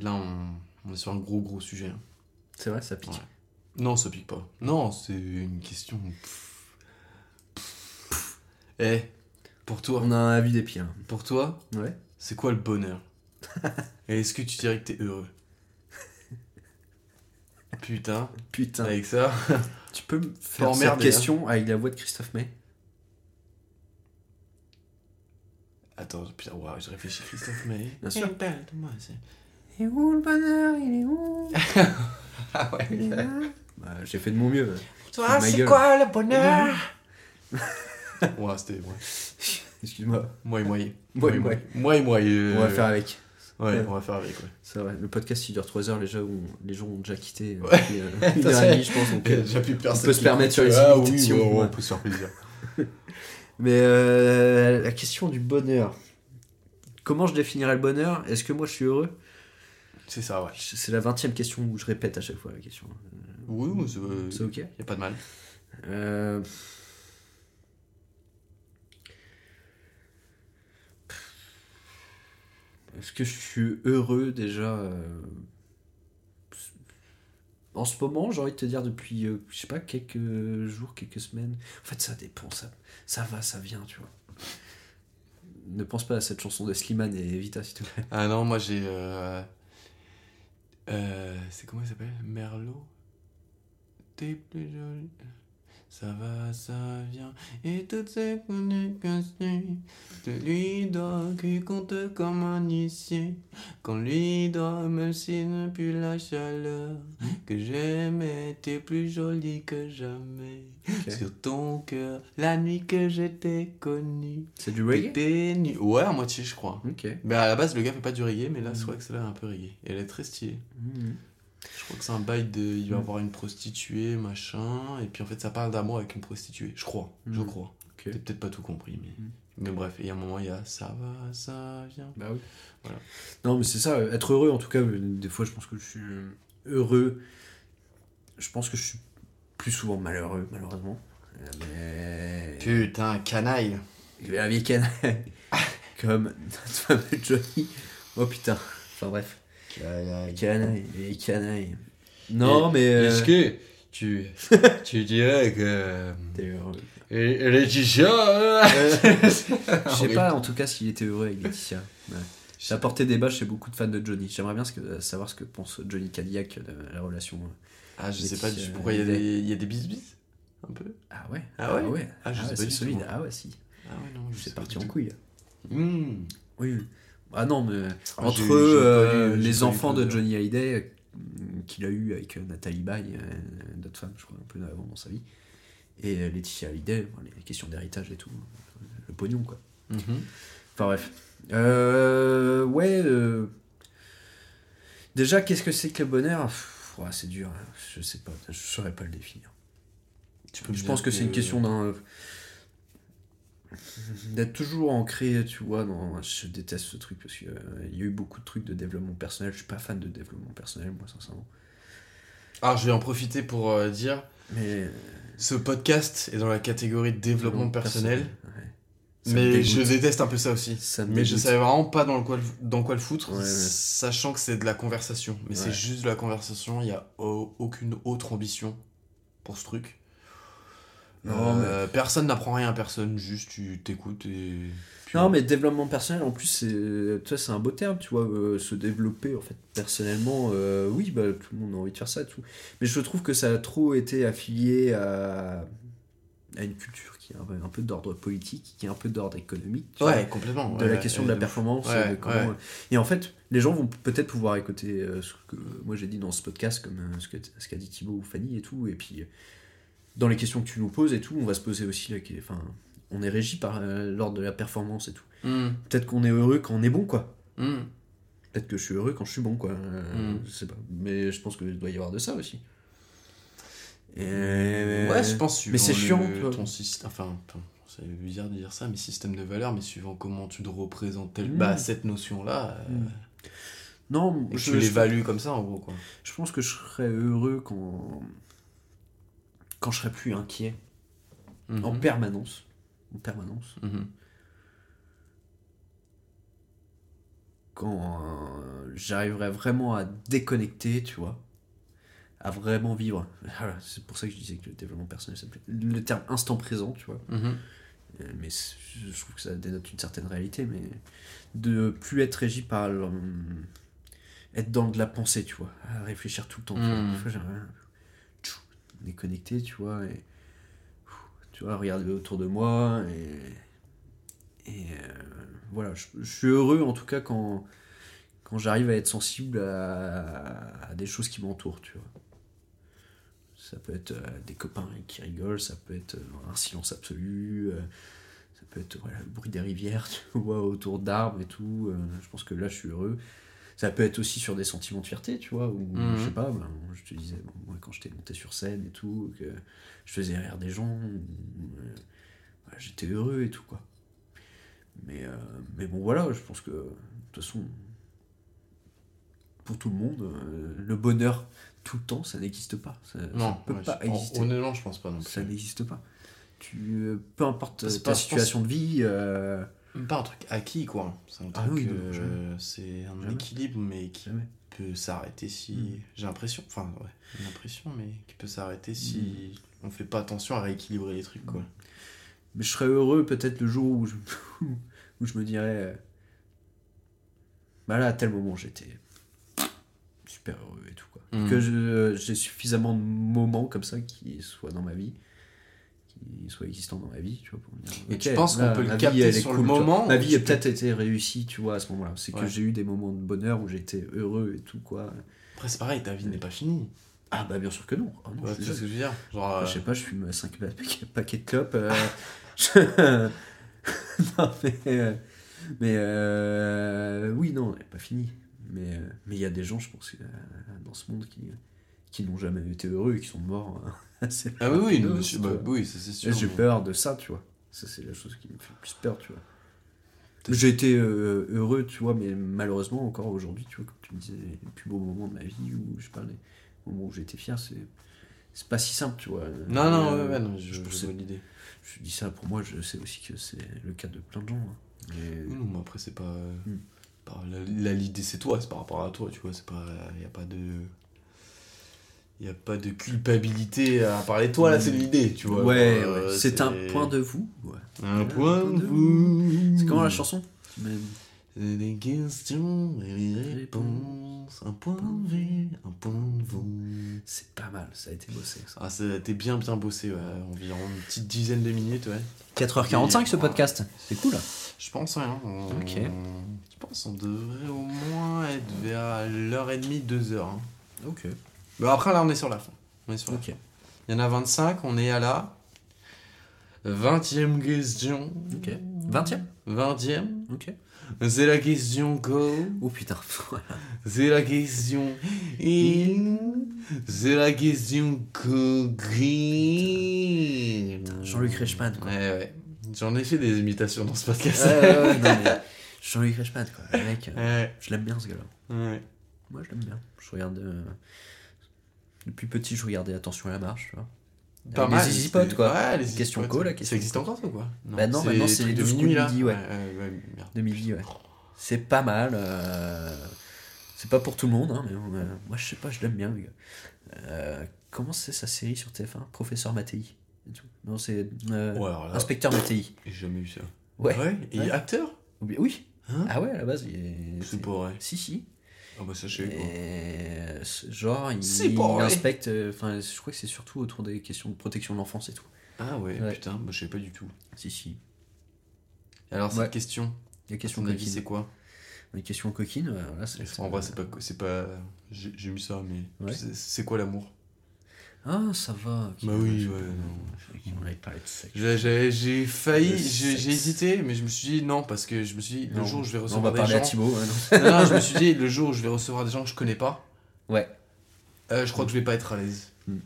Là, on, on est sur un gros, gros sujet. hein. C'est vrai, ça pique. Ouais. Non, ça pique pas. Non, c'est une question. Eh, pour toi, On a un avis des pieds. hein. pour toi, Ouais. c'est quoi le bonheur? (laughs) Et est-ce que tu dirais que t'es heureux? Putain, Putain. avec ça. (laughs) Tu peux me faire cette emmerder, question avec la voix de Christophe May? Attends, putain, waouh, je réfléchis, Christophe, mais. Bien sûr. moi, c'est. Et où le bonheur Il est où (laughs) Ah ouais, Bah, J'ai fait de mon mieux. Toi, c'est quoi le bonheur Ouais, (laughs) c'était moi. (laughs) Excuse-moi. Moi et moi. Moi et moi. Moi et moi. euh, On va faire avec. Ouais, Ouais. on va faire avec, ouais. C'est vrai, le podcast il dure 3 heures, les gens ont, les gens ont déjà quitté. euh, Ouais. euh, une heure et demie, je pense. donc, euh, Déjà plus personne. peut se permettre sur les Ah oui, ouais, ouais, ouais. on peut se faire plaisir. Mais euh, la question du bonheur. Comment je définirais le bonheur? Est-ce que moi je suis heureux? C'est ça, ouais. C'est la 20 e question où je répète à chaque fois la question. Oui, oui, c'est C'est ok y a pas de mal. Euh, Est-ce que je suis heureux déjà euh, En ce moment, j'ai envie de te dire depuis, euh, je sais pas, quelques jours, quelques semaines. En fait, ça dépend, ça, ça va, ça vient, tu vois. Ne pense pas à cette chanson de Slimane et Vita, s'il te plaît. Ah non, moi j'ai. Euh... euh, c'est comment il s'appelle? Merlot T'es plus jolie. Ça va, ça vient. Et toutes ces communications. De lui doit qui compte comme un initié. Qu'on lui doit, même s'il n'a plus la chaleur. Que j'aimais, t'es plus jolie que jamais. Ok. Sur ton cœur, la nuit que je t'ai connue. C'est du reggae? Nu. Ouais, à moitié, je crois. Ok. Mais à la base, le gars fait pas du reggae, mais là, Mm. je crois que c'est là un peu reggae. Et elle est très stylée. Mhm. Je crois que c'est un bail de. Il va Mm. avoir une prostituée, machin. Et puis en fait, ça parle d'amour avec une prostituée. Je crois. Je Mm. crois. Ok. J'ai peut-être pas tout compris, mais. Mm. Mais bref, et à un moment, il y a ça va, ça vient. Bah oui. Voilà. Non, mais c'est ça, être heureux en tout cas, des fois je pense que je suis heureux. Je pense que je suis plus souvent malheureux, malheureusement. Mais. Putain, canaille. La vieille canaille. Comme notre fameux Johnny. Oh putain. Enfin bref. Canaille, canaille. Non, mais. euh, Est-ce que tu, (laughs) tu dirais que. t'es heureux. Et Laetitia. (laughs) Je sais pas en tout cas s'il était heureux avec Laetitia. Ouais. J'ai apporté débat chez beaucoup de fans de Johnny. J'aimerais bien ce que- savoir ce que pense Johnny Cadillac de la relation. euh. Ah, je sais pas du pourquoi il y a des, il y a des bis Un peu? Ah ouais Ah ouais? Ah ouais, Ah, je sais pas du tout, solide. Ah ouais, si. Ah ouais, non. je sais C'est parti en couille. Hmm. Oui. Ah non, mais Ah, entre euh, lu- les enfants de. Johnny Hallyday euh, qu'il a eu avec euh, Nathalie Baye, d'autres femmes, je crois, un peu avant dans sa vie, et Laetitia Hallyday, les questions d'héritage et tout, le pognon quoi. Mhm. Enfin bref. Euh, ouais. euh, Déjà, qu'est-ce que c'est que le bonheur? Ouais, C'est dur, hein. je sais pas, je saurais pas le définir. Tu peux me Je pense que c'est une question d'un. Euh, d'être toujours ancré, tu vois, dans. Je déteste ce truc parce qu'il y a eu beaucoup de trucs de développement personnel. Je suis pas fan de développement personnel, moi, sincèrement. Alors, je vais en profiter pour euh, dire Mais. ce podcast est dans la catégorie de développement personnel, ouais. Mais je déteste un peu ça aussi. Ça Mais je savais vraiment pas dans, le quoi, le- dans quoi le foutre, Ouais, ouais. sachant que c'est de la conversation. Mais c'est juste de la conversation, il n'y a au- aucune autre ambition pour ce truc. Non, Euh, Personne n'apprend rien à personne, juste tu t'écoutes et. puis Non, mais développement personnel, en plus, c'est, un beau terme, tu vois, euh, se développer, en fait, personnellement, euh, oui, bah, tout le monde a envie de faire ça, tout. Mais je trouve que ça a trop été affilié à, à une culture qui est un peu, un peu d'ordre politique, qui est un peu d'ordre économique, tu vois, Ouais, complètement. de ouais, la question de la performance. De comment-. Et en fait, les gens vont peut-être pouvoir écouter ce que moi j'ai dit dans ce podcast, comme ce que- ce qu'a dit Thibaut ou Fanny et tout, et puis dans les questions que tu nous poses et tout, on va se poser aussi Enfin, on est régi par euh, l'ordre de la performance et tout. Hmm, Peut-être qu'on est heureux quand on est bon, quoi. hmm. Peut-être que je suis heureux quand je suis bon, quoi. Euh, Mm. Je sais pas. Mais je pense qu'il doit y avoir de ça aussi. Et... Ouais, je pense mais c'est chiant, ton système. Enfin, c'est bizarre de dire ça, mais système de valeurs, mais suivant comment tu te représentes tel- bah, cette notion-là, euh. Non, et je, tu je- l'évalues comme ça, en gros, quoi. je pense que je serais heureux quand. Quand je serais plus inquiet. En Mhm. permanence. En permanence. Mhm. Quand euh, j'arriverais vraiment à déconnecter, tu vois. À vraiment vivre. Voilà, c'est pour ça que je disais que le développement personnel, ça me plaît. Le terme instant présent, tu vois. Mhm. Euh, mais je trouve que ça dénote une certaine réalité, mais de plus être régi par le- être dans de la pensée, tu vois, à réfléchir tout le temps. tu vois. Mm. Des fois, j'aimerais tchou, déconnecter, tu vois, et tu vois, regarder autour de moi, et, et euh, voilà, je, suis heureux en tout cas quand, quand j'arrive à être sensible à, à des choses qui m'entourent, tu vois. Ça peut être euh, des copains qui rigolent, ça peut être euh, un silence absolu, ça peut être voilà, le bruit des rivières, (laughs) tu vois, autour d'arbres et tout. je pense que là, je suis heureux. Ça peut être aussi sur des sentiments de fierté, tu vois, ou Mhm. je sais pas, ben, je te disais, bon, moi quand j'étais monté sur scène et tout, que je faisais rire des gens, euh, voilà, j'étais heureux et tout, quoi. Mais, euh, mais bon, voilà, je pense que, de toute façon, pour tout le monde, euh, le bonheur tout le temps, ça n'existe pas. Ça, ça Non, peut ouais, pas je- exister. honnêtement, je pense pas non Ça plus. n'existe pas. Tu, peu importe ta pas- situation de vie, Pas un truc acquis, quoi. C'est un Ah truc. oui, euh, jamais. c'est un Jamais. équilibre, mais qui Jamais. peut s'arrêter si. Mm. J'ai l'impression. Enfin, ouais, une impression, mais qui peut s'arrêter si Mm. on fait pas attention à rééquilibrer les trucs, quoi. Mais je serais heureux peut-être le jour où je, (laughs) où je me dirais. euh, Bah là, à tel moment, j'étais super heureux et tout. Quoi. Mhm. Que j'ai suffisamment de moments comme ça qui soient dans ma vie, qui soient existants dans ma vie, tu vois, pour me dire. Et tu penses qu'on peut le vie, capter sur le cool, moment, Ma vie a peux- peut-être été réussie, tu vois, à ce moment-là. C'est que j'ai eu des moments de bonheur où j'étais heureux et tout, quoi. Après, c'est pareil, ta vie n'est pas finie. Ah bah bien sûr que non. Ah non, Ouais, je sais ce que je veux dire Genre. euh, je sais pas, je fume 5 paquets de clopes. euh, (laughs) je- (laughs) non, mais. euh, mais euh, oui, non, elle est pas fini. Mais euh, mais il y a des gens, je pense, euh, dans ce monde qui, qui n'ont jamais été heureux et qui sont morts. hein, (laughs) assez Ah oui, oui, tu bah, oui, ça c'est sûr. J'ai mais- peur de ça, tu vois. Ça, c'est la chose qui me fait le plus peur, tu vois. J'ai été euh, heureux, tu vois, mais malheureusement, encore aujourd'hui, tu vois, comme tu me disais, les plus beaux moments de ma vie, où je parle des moments où été fier, c'est c'est pas si simple, tu vois. Non, non, Euh, ouais, ouais, non, je, je je vois l'idée. je dis ça pour moi, je sais aussi que c'est le cas de plein de gens. hein. Mais- Oui, non, mais après, c'est pas. Mm. pas la- l'idée, c'est toi, c'est par rapport à toi, tu vois. C'est pas. Il a pas de. Il a pas de culpabilité à parler de toi, là, c'est l'idée, tu vois. ouais, ouais, euh, c'est un point de vous. Ouais. Un point de vue. C'est comment la chanson? C'est des questions et des réponses. Un point de vue, un point de vue. C'est pas mal, ça a été bossé. Ça. Ah, c'est- t'es bien, bien bossé, ouais. Environ une petite dizaine de minutes, ouais. 4h45 ce podcast, c'est cool. Je pense, ouais. hein, on- Ok. Je pense qu'on devrait au moins être vers l'heure et demie, deux heures. hein. Ok. Mais après, là, on est sur la fin. On est sur la Ok. fin. Il y en a 25, on est à la 20e question. Ok. 20ème 20e. Ok. C'est la question go. Oh putain. (laughs) voilà. C'est la question in. C'est la question. Jean-Luc Reichmann, quoi. Ouais, ouais. J'en ai fait des imitations dans ce podcast. Ouais, ouais, ouais, (laughs) non, mais Jean-Luc Reichmann, quoi. Le mec, euh, Ouais. je l'aime bien ce gars-là. Ouais. Moi, je l'aime bien. Je regarde. euh, Depuis petit, je regardais Attention à la marche. Pas les mal. Easy Pot, quoi. Ouais, les Question co, la ça- question Ça existe co. encore, ça, ou quoi Bah non, maintenant, c'est les de 12 minuit, coups de là. midi, ouais. De midi, ouais. C'est pas mal. euh, C'est pas pour tout le monde, hein, mais euh, moi, je sais pas, je l'aime bien, le gars. Euh, Comment c'est sa série sur TF1 Professeur Mattei. et tout. Non, c'est euh, Ouais, Inspecteur Mattei. j'ai jamais vu ça. Ouais? Et Ouais. acteur? Ou bien- Oui. Hein? Ah ouais, à la base, il est. C'est pas vrai. Si, si. Ah bah ça, je sais. Et, genre, il, il euh, Enfin, je crois que c'est surtout autour des questions de protection de l'enfance et tout. Ah ouais, Ouais. putain, bah, je sais pas du tout. Si, si. Alors, Ouais. cette question, ton avis, coquines. c'est quoi? Les questions coquines, ouais, voilà, c'est. En vrai, c'est pas. pas J'ai mis ça, mais. Ouais. C'est quoi l'amour? Ah, ça va. Bah oui, ouais, non. On de sexe. J'ai- failli, j'ai hésité, mais je me suis dit non, parce que je me suis dit, le Non. jour où je vais On recevoir va des parler à gens. Thibaut. ouais, non. (laughs) non, non, je me suis dit, le jour où je vais recevoir des gens que je connais pas, Ouais. euh, je crois que je vais pas être à l'aise. Hmm.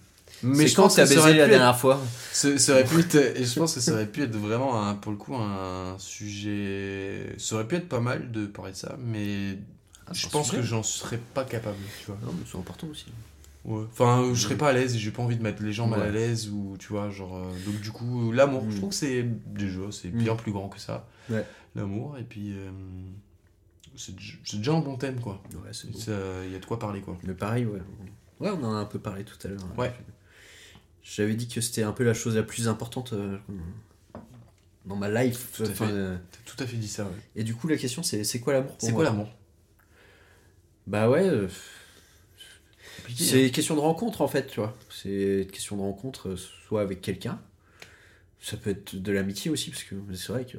Mais je pense t'as que ça baisé la dernière fois Ce- ça aurait pu être, et je pense que ça aurait pu être vraiment, un- pour le coup, un sujet. Ça aurait pu être pas mal de parler de ça, mais Ah, je pense que j'en serais pas capable, tu vois. Non, mais c'est important aussi. Ouais. Enfin, je serais pas à l'aise et j'ai pas envie de mettre les gens mal à l'aise ou tu vois, genre. euh, donc, du coup, l'amour, Mm. je trouve que c'est déjà, c'est Mm. bien plus grand que ça. Ouais. L'amour, et puis. euh, c'est déjà un bon thème, quoi. Ouais, c'est. Il y a de quoi parler, quoi. Mais pareil, ouais. Ouais, on en a un peu parlé tout à l'heure. hein. Ouais. J'avais dit que c'était un peu la chose la plus importante euh, dans ma life. Tout à fait. euh, tout à fait dit ça, ouais. Et du coup, la question, c'est c'est quoi l'amour C'est quoi l'amour? Bah ouais, euh, Compliqué, c'est hein. une question de rencontre en fait, tu vois. C'est une question de rencontre, euh, soit avec quelqu'un. Ça peut être de l'amitié aussi, parce que c'est vrai que.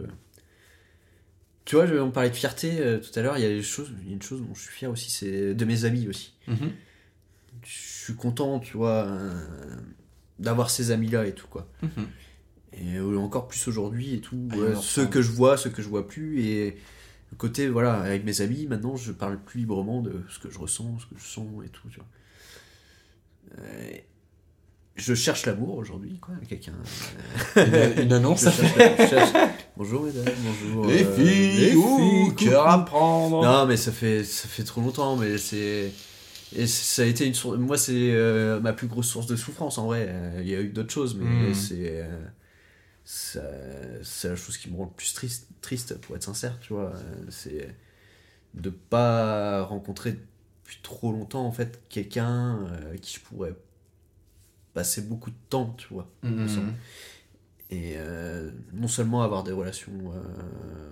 Tu vois, on parlait de fierté euh, tout à l'heure, il y a des choses, il y a une chose dont je suis fier aussi, c'est de mes amis aussi. Mhm. Je suis content, tu vois, euh, d'avoir ces amis-là et tout, quoi. Mhm. Et encore plus aujourd'hui et tout. Ah, ceux que je vois, ceux que je vois plus. Et, Le côté, voilà, avec mes amis, maintenant, je parle plus librement de ce que je ressens, ce que je sens et tout, tu vois. Euh, je cherche l'amour aujourd'hui, quoi, quelqu'un. euh, Une, une (laughs) annonce je cherche- je cherche- Bonjour mesdames, bonjour. Les euh, filles, les ouh, filles, cœur à prendre. Non, mais ça fait, ça fait trop longtemps, mais c'est. Et ça a été une source. Moi, c'est euh, ma plus grosse source de souffrance, en vrai. Euh, Il y a eu d'autres choses, mais Mm. c'est. euh, ça- c'est la chose qui me rend le plus triste, triste, pour être sincère, tu vois. C'est de pas rencontrer depuis trop longtemps, en fait, quelqu'un euh, qui je pourrais passer beaucoup de temps, tu vois. Mhm. Et euh, non seulement avoir des relations, euh,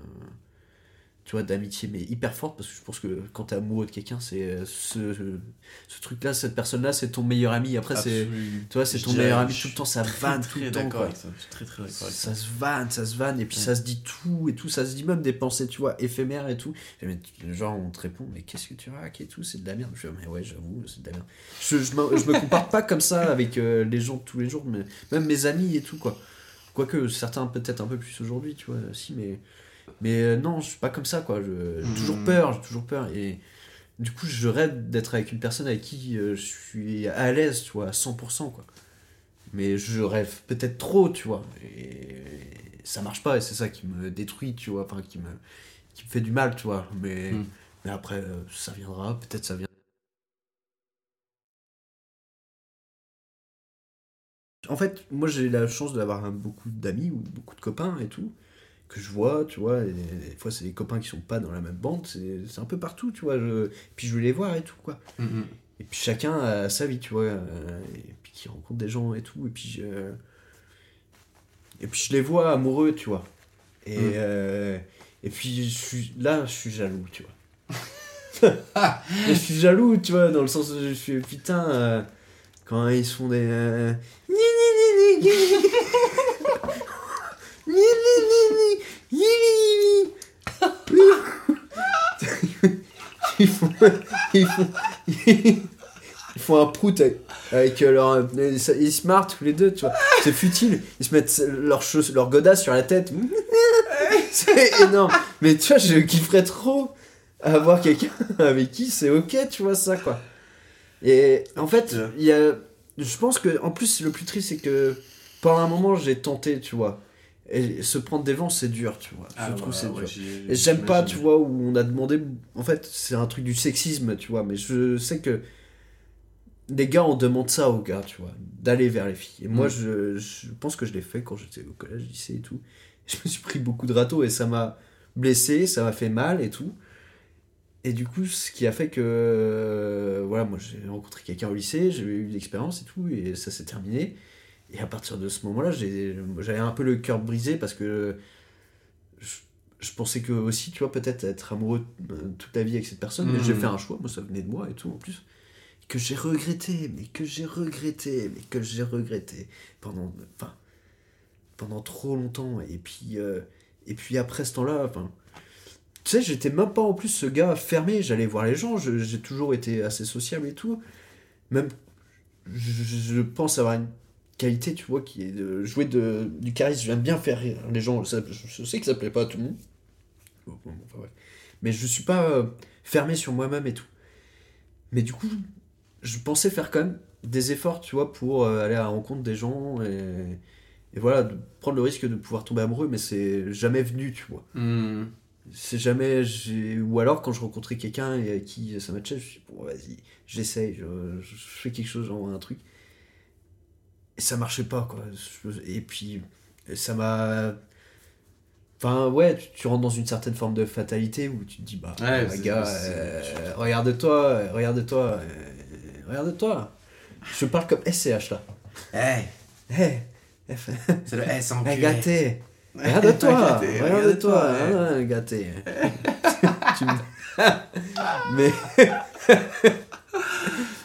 tu vois, d'amitié, mais hyper fortes, parce que je pense que quand t'es amoureux de quelqu'un, c'est euh, ce, ce truc-là, cette personne-là, c'est ton meilleur ami. Après, c'est, tu vois, c'est ton meilleur ami tout le temps, ça vanne tout le temps, quoi. ça. Très très ça. Ça se vanne, ça se vanne, et puis Ouais. ça se dit tout, et tout, ça se dit même des pensées, tu vois, éphémères et tout. Et mais, genre, on te répond, mais qu'est-ce que tu raques et tout, c'est de la merde. Je fais, mais ouais, j'avoue, c'est de la merde. Je, je, me, je me compare pas comme ça avec euh, les gens de tous les jours, mais même mes amis et tout, quoi. Quoique certains peut-être un peu plus aujourd'hui, tu vois, si, mais. Mais euh, non, je suis pas comme ça, quoi. je- J'ai Mhm. toujours peur, j'ai toujours peur. Et du coup, je rêve d'être avec une personne avec qui euh, je suis à l'aise, tu vois, à 100%, quoi. Mais je rêve peut-être trop, tu vois. Et ça marche pas, et c'est ça qui me détruit, tu vois, enfin, qui me, qui me fait du mal, tu vois. Mais, Mm. mais après, euh, ça viendra, peut-être ça viendra. En fait, moi j'ai la chance d'avoir beaucoup d'amis ou beaucoup de copains et tout, que je vois, tu vois, et des fois c'est des copains qui sont pas dans la même bande, c'est un peu partout, tu vois, je... puis je vais les voir et tout, quoi. Mhm. Et puis chacun a sa vie, tu vois, euh, et puis qui rencontre des gens et tout, et puis je... Et puis je les vois amoureux, tu vois. Et, Mm. euh, et puis je suis... là, je suis jaloux, tu vois. Je suis jaloux, tu vois, dans le sens où je suis, putain, euh, quand ils se font des... euh. Ni, ni, ni, ni, ni, ni, ni. Oui. Ils font... Ils font... Ils font un prout avec, avec euh, leur... Ils se ils se marrent tous les deux, tu vois. C'est futile. Ils se mettent leurs leur godasse sur la tête. (laughs) C'est énorme. Mais tu vois, je kifferais trop avoir quelqu'un avec qui c'est ok, tu vois ça, quoi. Et en fait, il y a... Je pense que, en plus, le plus triste, c'est que pendant un moment, j'ai tenté, tu vois. Et se prendre des vents, c'est dur, tu vois. je trouve que c'est dur. Et j'aime pas, tu vois, où on a demandé. En fait, c'est un truc du sexisme, tu vois, mais je sais que les gars, on demande ça aux gars, tu vois, d'aller vers les filles. Et moi, Mm. je, je pense que je l'ai fait quand j'étais au collège, lycée et tout. (laughs) Je me suis pris beaucoup de râteaux et ça m'a blessé, ça m'a fait mal et tout. Et du coup, ce qui a fait que. euh, voilà, moi, j'ai rencontré quelqu'un au lycée, j'ai eu l'expérience et tout, et ça s'est terminé. Et à partir de ce moment-là, j'avais un peu le cœur brisé parce que je, je pensais que aussi, tu vois, peut-être être amoureux euh, toute la vie avec cette personne, mais j'ai fait un choix, moi ça venait de moi et tout en plus, que j'ai regretté, mais que j'ai regretté, mais que j'ai regretté pendant, enfin, pendant trop longtemps. Et puis, euh, et puis après ce temps-là, enfin, tu sais, j'étais même pas en plus ce gars fermé, j'allais voir les gens, j'ai toujours été assez sociable et tout. Même, je, je pense avoir une qualité, tu vois, qui est de jouer de, du charisme. J'aime bien faire rire les gens. Ça- je, sais que ça plaît pas à tout le monde. Bon, bon, enfin, ouais. Mais je suis pas euh, fermé sur moi-même et tout. Mais du coup, je pensais faire quand même des efforts, tu vois, pour euh, aller à la rencontre des gens et, et voilà, de prendre le risque de pouvoir tomber amoureux, mais c'est jamais venu, tu vois. Mhm. C'est jamais. Ou alors, quand je rencontrais quelqu'un et à qui ça matchait, je me suis dit, bon, vas-y, j'essaye, je, je fais quelque chose, j'envoie un truc. Et ça marchait pas, quoi. Et puis, ça m'a. Enfin, ouais, tu, tu rentres dans une certaine forme de fatalité où tu te dis, bah, Ouais, c'est- gars, euh, regarde-toi, euh, regarde-toi, euh, regarde-toi. Je parle comme SCH là. Hey, Hé, c'est le S en hey, (laughs) gâté. Regarde-toi, regarde-toi, regarde-toi, hein, gâté. (laughs) Me- mais (laughs)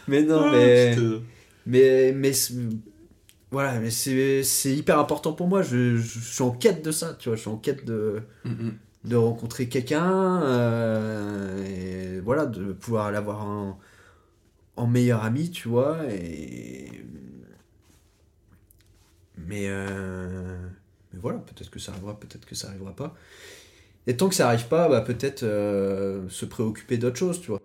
mais non, Oh, mais mais mais voilà, mais c'est hyper important pour moi. Je, je, je suis en quête de ça, tu vois. Je suis en quête de Mhm. de rencontrer quelqu'un, euh, et voilà, de pouvoir l'avoir en, en meilleur ami, tu vois, et... Mais, euh, mais voilà, peut-être que ça arrivera, peut-être que ça arrivera pas. Et tant que ça arrive pas, bah, peut-être euh, se préoccuper d'autre chose, tu vois.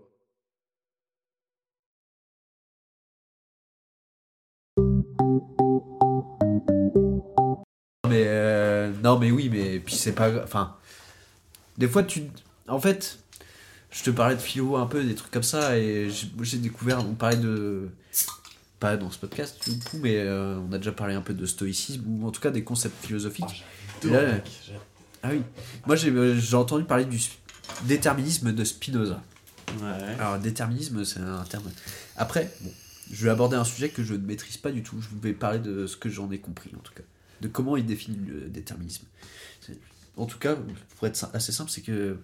Mais euh, non, mais oui, mais puis c'est pas. Enfin, des fois, tu. En fait, je te parlais de philo un peu, des trucs comme ça, et j'ai découvert. On parlait de. Pas dans ce podcast, du coup, mais euh, on a déjà parlé un peu de stoïcisme, ou en tout cas des concepts philosophiques. Là, j'ai- ah oui. Moi, j'ai euh, j'ai entendu parler du déterminisme de Spinoza. Ouais. Alors, déterminisme, c'est un terme. Après, bon, je vais aborder un sujet que je ne maîtrise pas du tout. Je vais parler de ce que j'en ai compris, en tout cas. De comment il définit le déterminisme. En tout cas, pour être assez simple, c'est que,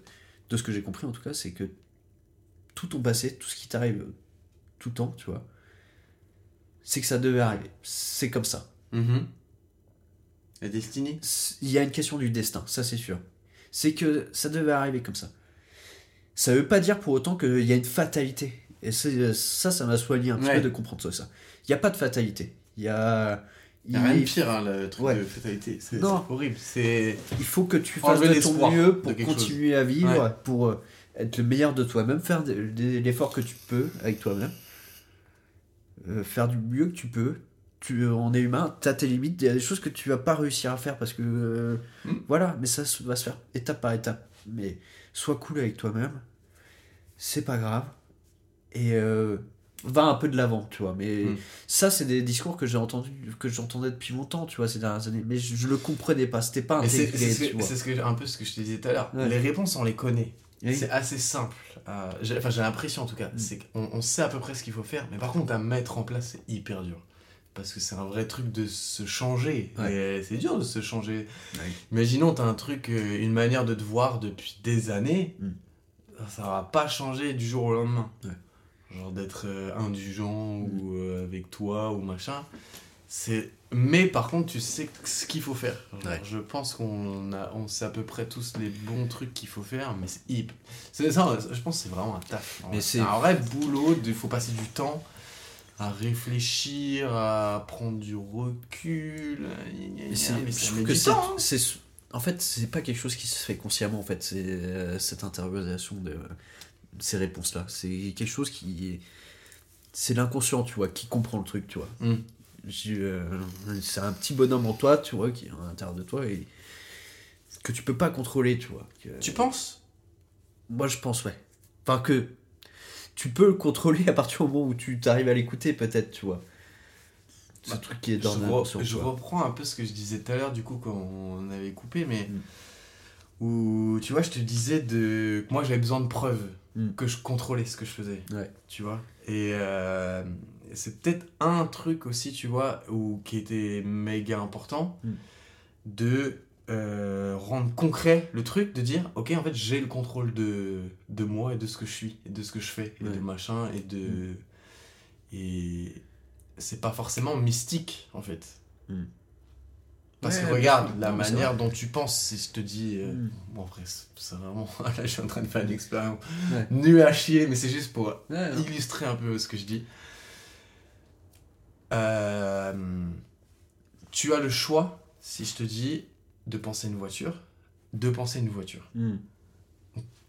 de ce que j'ai compris, en tout cas, c'est que tout ton passé, tout ce qui t'arrive tout le temps, tu vois, c'est que ça devait arriver. C'est comme ça. Mhm. La destinée Il y a une question du destin, ça c'est sûr. C'est que ça devait arriver comme ça. Ça veut pas dire pour autant qu'il y a une fatalité. Et ça, ça m'a soigné un petit peu de comprendre ça. Il n'y a pas de fatalité. Il y a. Il y a rien de pire, hein, le truc Ouais. de fatalité. C'est horrible. Il faut que tu fasses de ton mieux pour continuer à vivre, Ouais. pour euh, être le meilleur de toi-même, faire de- de- l'effort que tu peux avec toi-même, Euh, faire du mieux que tu peux. Tu, on est humain, tu as tes limites, il y a des choses que tu vas pas réussir à faire parce que. euh, Mm. Voilà, mais ça va se faire étape par étape. Mais sois cool avec toi-même, c'est pas grave. Et euh, va un peu de l'avant, tu vois. Mais Mm. ça, c'est des discours que j'ai entendu, que j'entendais depuis longtemps, tu vois, ces dernières années. Mais je, je le comprenais pas, c'était pas intégré, c'est ce ce un peu ce que je te disais tout à l'heure. Ouais. Les réponses, on les connaît. Oui. C'est assez simple. euh, Enfin, j'ai l'impression en tout cas. Mm. C'est qu'on on sait à peu près ce qu'il faut faire. Mais par contre, à mettre en place, c'est hyper dur. Parce que c'est un vrai truc de se changer. Ouais. C'est dur de se changer. Ouais. Imaginons, t'as un truc, euh, une manière de te voir depuis des années. Mm. Ça va pas changer du jour au lendemain. Genre d'être euh, indulgent ou euh, avec toi ou machin. C'est mais par contre tu sais ce qu'il faut faire. Genre, Ouais. Je pense qu'on a on sait à peu près tous les bons trucs qu'il faut faire mais c'est hyper c'est ça je pense que c'est vraiment un taf. Mais c'est un vrai boulot, il faut passer du temps à réfléchir, à prendre du recul. Mais je que c'est, hein. c'est- en fait, c'est pas quelque chose qui se fait consciemment. En fait, c'est euh, cette interrogation de ces réponses-là. C'est quelque chose qui, est- c'est l'inconscient, tu vois, qui comprend le truc, tu vois. Mm. Euh, c'est un petit bonhomme en toi, tu vois, qui est à l'intérieur de toi et que tu peux pas contrôler, tu vois. Que- Tu penses? Moi, je pense, ouais. Enfin, que tu peux le contrôler à partir du moment où tu t'arrives à l'écouter, peut-être, tu vois. Ce Bah, truc qui est je, dans re- je vois. reprends un peu ce que je disais tout à l'heure, du coup, quand on avait coupé, mais Mm. où, tu vois, je te disais de... que moi, j'avais besoin de preuves, Mm. que je contrôlais ce que je faisais, Ouais. tu vois. Et euh, c'est peut-être un truc aussi, tu vois, où, qui était méga important, Mm. de euh, rendre concret le truc, de dire, ok, en fait, j'ai le contrôle de, de moi et de ce que je suis, et de ce que je fais, et Ouais. de machin, et de... Mm. Et c'est pas forcément mystique, en fait. Parce Ouais, que regarde, la manière dont tu penses, si je te dis. euh, Mm. Bon, après, c'est vraiment. (laughs) Là, je suis en train de faire une expérience Ouais. nulle à chier, mais c'est juste pour Ouais, illustrer un peu ce que je dis. Euh, tu as le choix, si je te dis, de penser une voiture, de penser une voiture. Mm.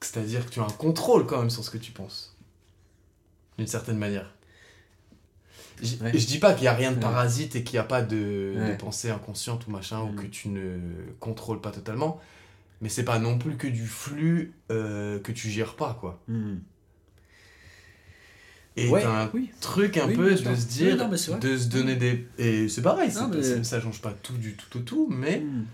C'est-à-dire que tu as un contrôle quand même sur ce que tu penses. D'une certaine manière. J- Ouais. Je dis pas qu'il y a rien de parasite et qu'il n'y a pas de, pensée inconsciente ou machin, ou Mm. que tu ne contrôles pas totalement. Mais c'est pas non plus que du flux euh, que tu gères pas, quoi. Mm. Et Ouais, un oui. truc un Oui, peu de se dire, non, de se donner des... Et c'est pareil, Non, mais- ça, change pas tout du tout au tout, mais Mm.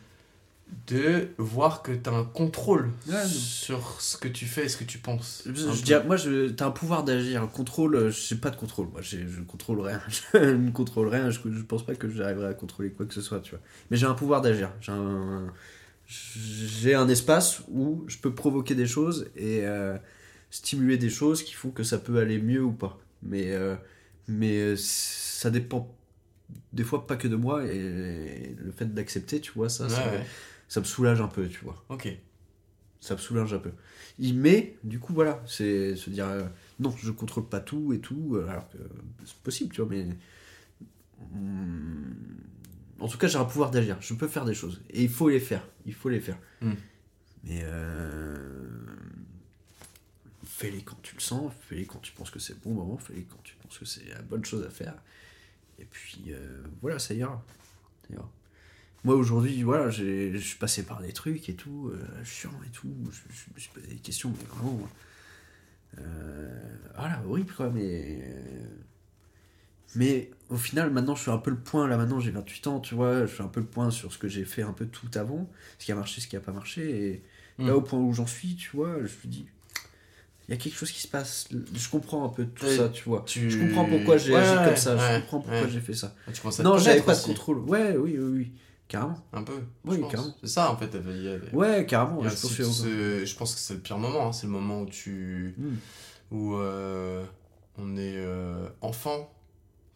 De voir que t'as un contrôle Ouais, sur ce que tu fais et ce que tu penses. Je, dirais, moi, je, t'as un pouvoir d'agir. Un contrôle, euh, je sais pas de contrôle. Moi, je contrôle rien. (laughs) je ne contrôle rien. Je, je pense pas que j'arriverai à contrôler quoi que ce soit, tu vois. Mais j'ai un pouvoir d'agir. J'ai un, j'ai un espace où je peux provoquer des choses et euh, stimuler des choses qui font que ça peut aller mieux ou pas. Mais, euh, mais ça dépend des fois pas que de moi et le fait d'accepter, tu vois, ça, Ouais, ça, ouais. Ça me soulage un peu, tu vois Ok. ça me soulage un peu. Il met, du coup, voilà, c'est se dire euh, non, je contrôle pas tout et tout, euh, alors que c'est possible, tu vois, mais. Hum, En tout cas, j'ai un pouvoir d'agir, je peux faire des choses. Et il faut les faire, il faut les faire. Mm. Mais euh, fais-les quand tu le sens, fais-les quand tu penses que c'est le bon moment, fais-les quand tu penses que c'est la bonne chose à faire. Et puis euh, voilà, ça ira. Ça ira. Moi aujourd'hui, voilà, j'ai- je suis passé par des trucs et tout, euh, chiant et tout. Je, me suis posé des questions, mais vraiment. Euh, voilà, horrible quoi, mais. Mais au final, maintenant, je suis un peu le point. Là, maintenant, j'ai 28 ans, tu vois. Je suis un peu le point sur ce que j'ai fait un peu tout avant. Ce qui a marché, ce qui a pas marché. Et Mm. là, au point où j'en suis, tu vois, je me dis. Il y a quelque chose qui se passe. Je comprends un peu tout ça, tu vois. tu- Je comprends pourquoi j'ai Ouais, agi ouais, comme ça. ouais, je comprends pourquoi ouais. j'ai fait ça. Tu te Non, j'avais pas de contrôle. Ouais, oui, oui, oui. Carrément. Un peu. Oui, carrément. C'est ça en fait. y a- Ouais, carrément. il y a je pense que- je pense que c'est le pire moment. hein, C'est le moment où tu. Mm. où euh, on est euh, enfant.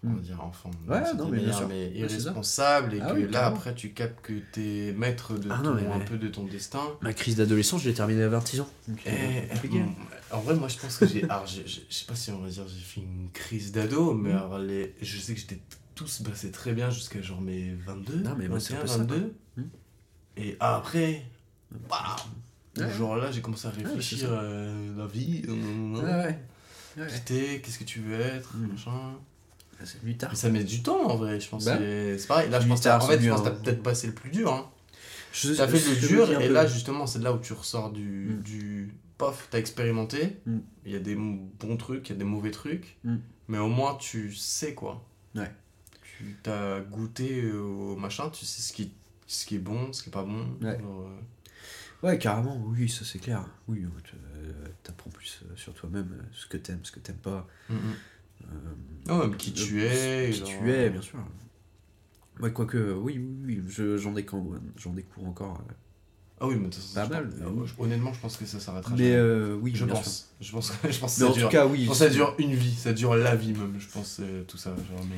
On va Mm. dire enfant. Ouais, non, mais bien sûr. mais irresponsable. Et Ah que oui, là, après, tu captes que t'es maître de Ah ton, non, mais- un peu de ton destin. Ma crise d'adolescence, je l'ai terminée à 26 ans. Donc, euh, compliqué. mm, en vrai, moi, je pense que j'ai. Alors, je sais pas si on va dire j'ai fait une crise d'ado, mais alors, les, je sais que j'étais tous passé très bien jusqu'à genre mes 22, Non, mais moi, c'est un 21, peu ça, 22. Mm. Et après, waouh, Ouais. le jour là, j'ai commencé à c'est réfléchir euh, la vie. euh, Ouais, qu'est-ce que tu veux être, Mm. machin. Ah, C'est venu tard. Mais ça met du temps en vrai, je pense. Bah. c'est pareil. Là, je pense, que- tard, en fait, je pense que t'as hein. peut-être passé le plus dur. Hein. Je- T'as fait je- le je dur et peu. là justement c'est là où tu ressors du, du pof, t'as expérimenté, il y a des bons trucs, il y a des mauvais trucs, mais au moins tu sais quoi. Ouais. Tu t'as goûté au machin, tu sais ce qui, ce qui est bon, ce qui est pas bon. Ouais. euh, Ouais, carrément, oui, ça c'est clair. Oui, euh, tu- euh, t'apprends plus euh, sur toi-même, euh, ce que t'aimes, ce que t'aimes pas. mm, mm. euh, Ah qui tu es. Qui genre, tu es, bien sûr. Ouais, quoique, oui, oui, oui, je- j'en découvre, j'en découvre encore. euh. Ah oui, mais de toute façon, Pas je mal, pense- euh, je- honnêtement, je pense que ça s'arrêtera Mais euh, oui, je pense. Je pense, (laughs) je pense que Mais ça en dure. tout cas, oui. je pense que ça dure une vie, ça dure la vie même, je pense, euh, tout ça. Genre, mais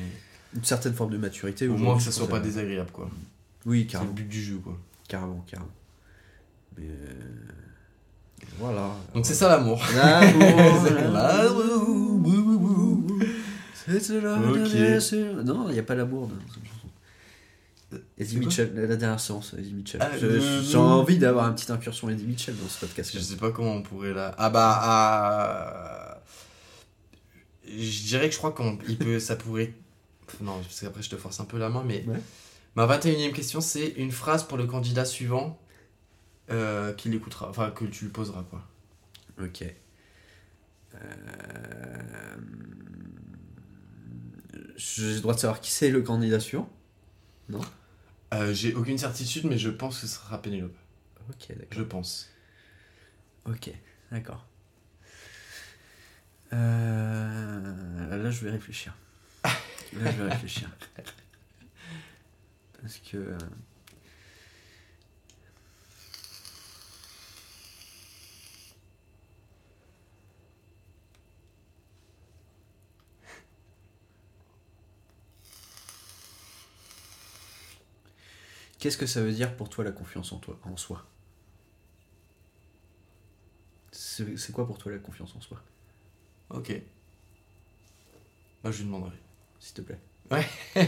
Une certaine forme de maturité. au moins que ça soit pas à- désagréable, quoi. Oui, C'est le carrément, but du jeu, quoi. carrément, carrément. Mais euh, voilà. Donc c'est ça l'amour. (laughs) L'amour, C'est là, c'est- Non, il n'y a pas l'amour dans cette chanson. Eddie Mitchell, la dernière séance, Eddie Mitchell. Ah, J'ai envie d'avoir une petite incursion Eddie Mitchell dans ce podcast. Je sais pas comment on pourrait là. Ah bah. ah, Je dirais que je crois qu'il peut. Ça pourrait. Non, parce qu'après je te force un peu la main, mais. Ouais. Ma 21 e question, c'est une phrase pour le candidat suivant euh, qu'il écoutera. Enfin, que tu lui poseras, quoi. Ok. Euh, J'ai le droit de savoir qui c'est le candidat suivant? Euh, J'ai aucune certitude, mais je pense que ce sera Pénélope. Ok, d'accord. Je pense. Ok, d'accord. Euh, Là, je vais réfléchir. Là, je vais réfléchir. Parce que. euh, Qu'est-ce que ça veut dire pour toi la confiance en toi, en soi? C'est quoi pour toi la confiance en soi, Ok. Bah, je lui demanderai. S'il te plaît Ouais. (laughs)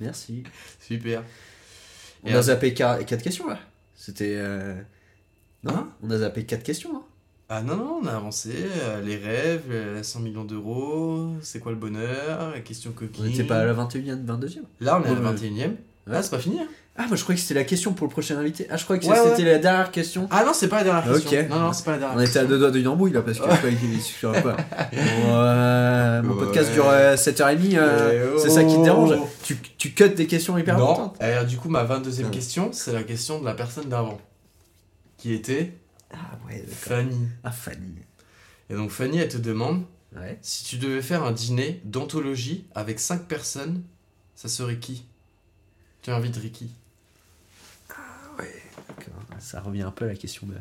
Merci. Super. On Et a zappé 4 questions là. C'était. euh, Non Hein On a zappé 4 questions. Hein Ah non, non, on a avancé. euh, les rêves, euh, 100 millions d'euros, c'est quoi le bonheur, la question on coquine. n'était pas à la 21e, 22e Là, on est à la ouais. 21 e Ouais. Ah, c'est pas fini. hein. Ah, moi je croyais que c'était la question pour le prochain invité. Ah, je croyais que Ouais, c'était la dernière question. Ah non, c'est pas la dernière question. Non, non, c'est pas la dernière On était à deux doigts d'une embrouille là parce que je croyais pas. Ouais, mon podcast dure euh, 7h30, euh, Eh c'est ça qui te oh. dérange. Tu, tu cut des questions hyper Non. importantes. Alors, du coup, ma 22e Ouais. question, c'est la question de la personne d'avant. Qui était Ah, ouais. Fanny. Ah, Fanny. Et donc, Fanny, elle te demande Ouais. si tu devais faire un dîner d'anthologie avec 5 personnes, ça serait qui? Tu inviterais D'accord. Ça revient un peu à la question de.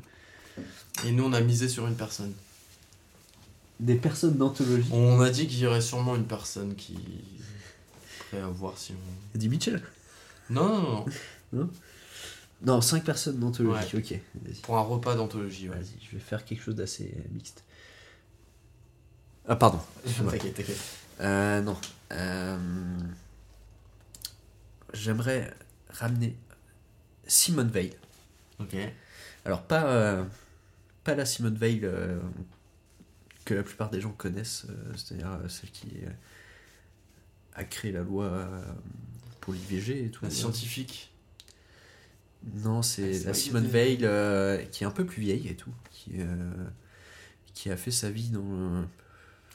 Et nous, on a misé sur une personne. Des personnes d'anthologie. On a dit qu'il y aurait sûrement une personne qui. Prêt à voir si on. Eddie Mitchell? Non, non, non. Non, 5 personnes d'anthologie. Ok. Pour un repas d'anthologie, ouais. Vas-y, je vais faire quelque chose d'assez mixte. Ah, pardon. (laughs) T'inquiète, t'inquiète. Euh, non. Euh, J'aimerais ramener Simone Veil. Ok. Alors, pas, euh, pas la Simone Veil euh, que la plupart des gens connaissent, euh, c'est-à-dire celle qui a créé la loi pour l'IVG et tout. La scientifique. Non, Ah, c'est c'est la Simone Veil qui est un peu plus vieille et tout, qui, qui a fait sa vie dans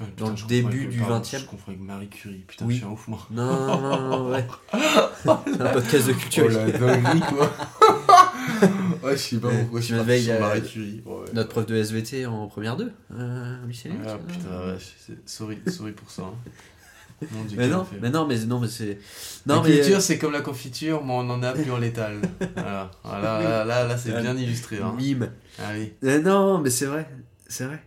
Ouais, Dans le début du pardon, 20e. Je confonds avec Marie Curie. Putain, Oui. je suis un ouf, moi. Non, non, non, non, ouais. (laughs) C'est un podcast de culture. Oh la dinguerie, quoi. (laughs) ouais, je sais pas Ouais, pourquoi je suis parti sur euh, Marie Curie. Ouais. Notre prof de SVT en première 2, euh, Michel. Ah vois. putain, la c'est- Sorry, sorry pour ça. hein. (laughs) Mon Dieu, Mais non, mais non, mais non, mais c'est. La Non, mais. culture, c'est comme la confiture, mais on en a plus en létal. Voilà, voilà là, là, là, c'est bien illustré. Hein. Mime. Allez. Euh, non, mais c'est vrai, c'est vrai.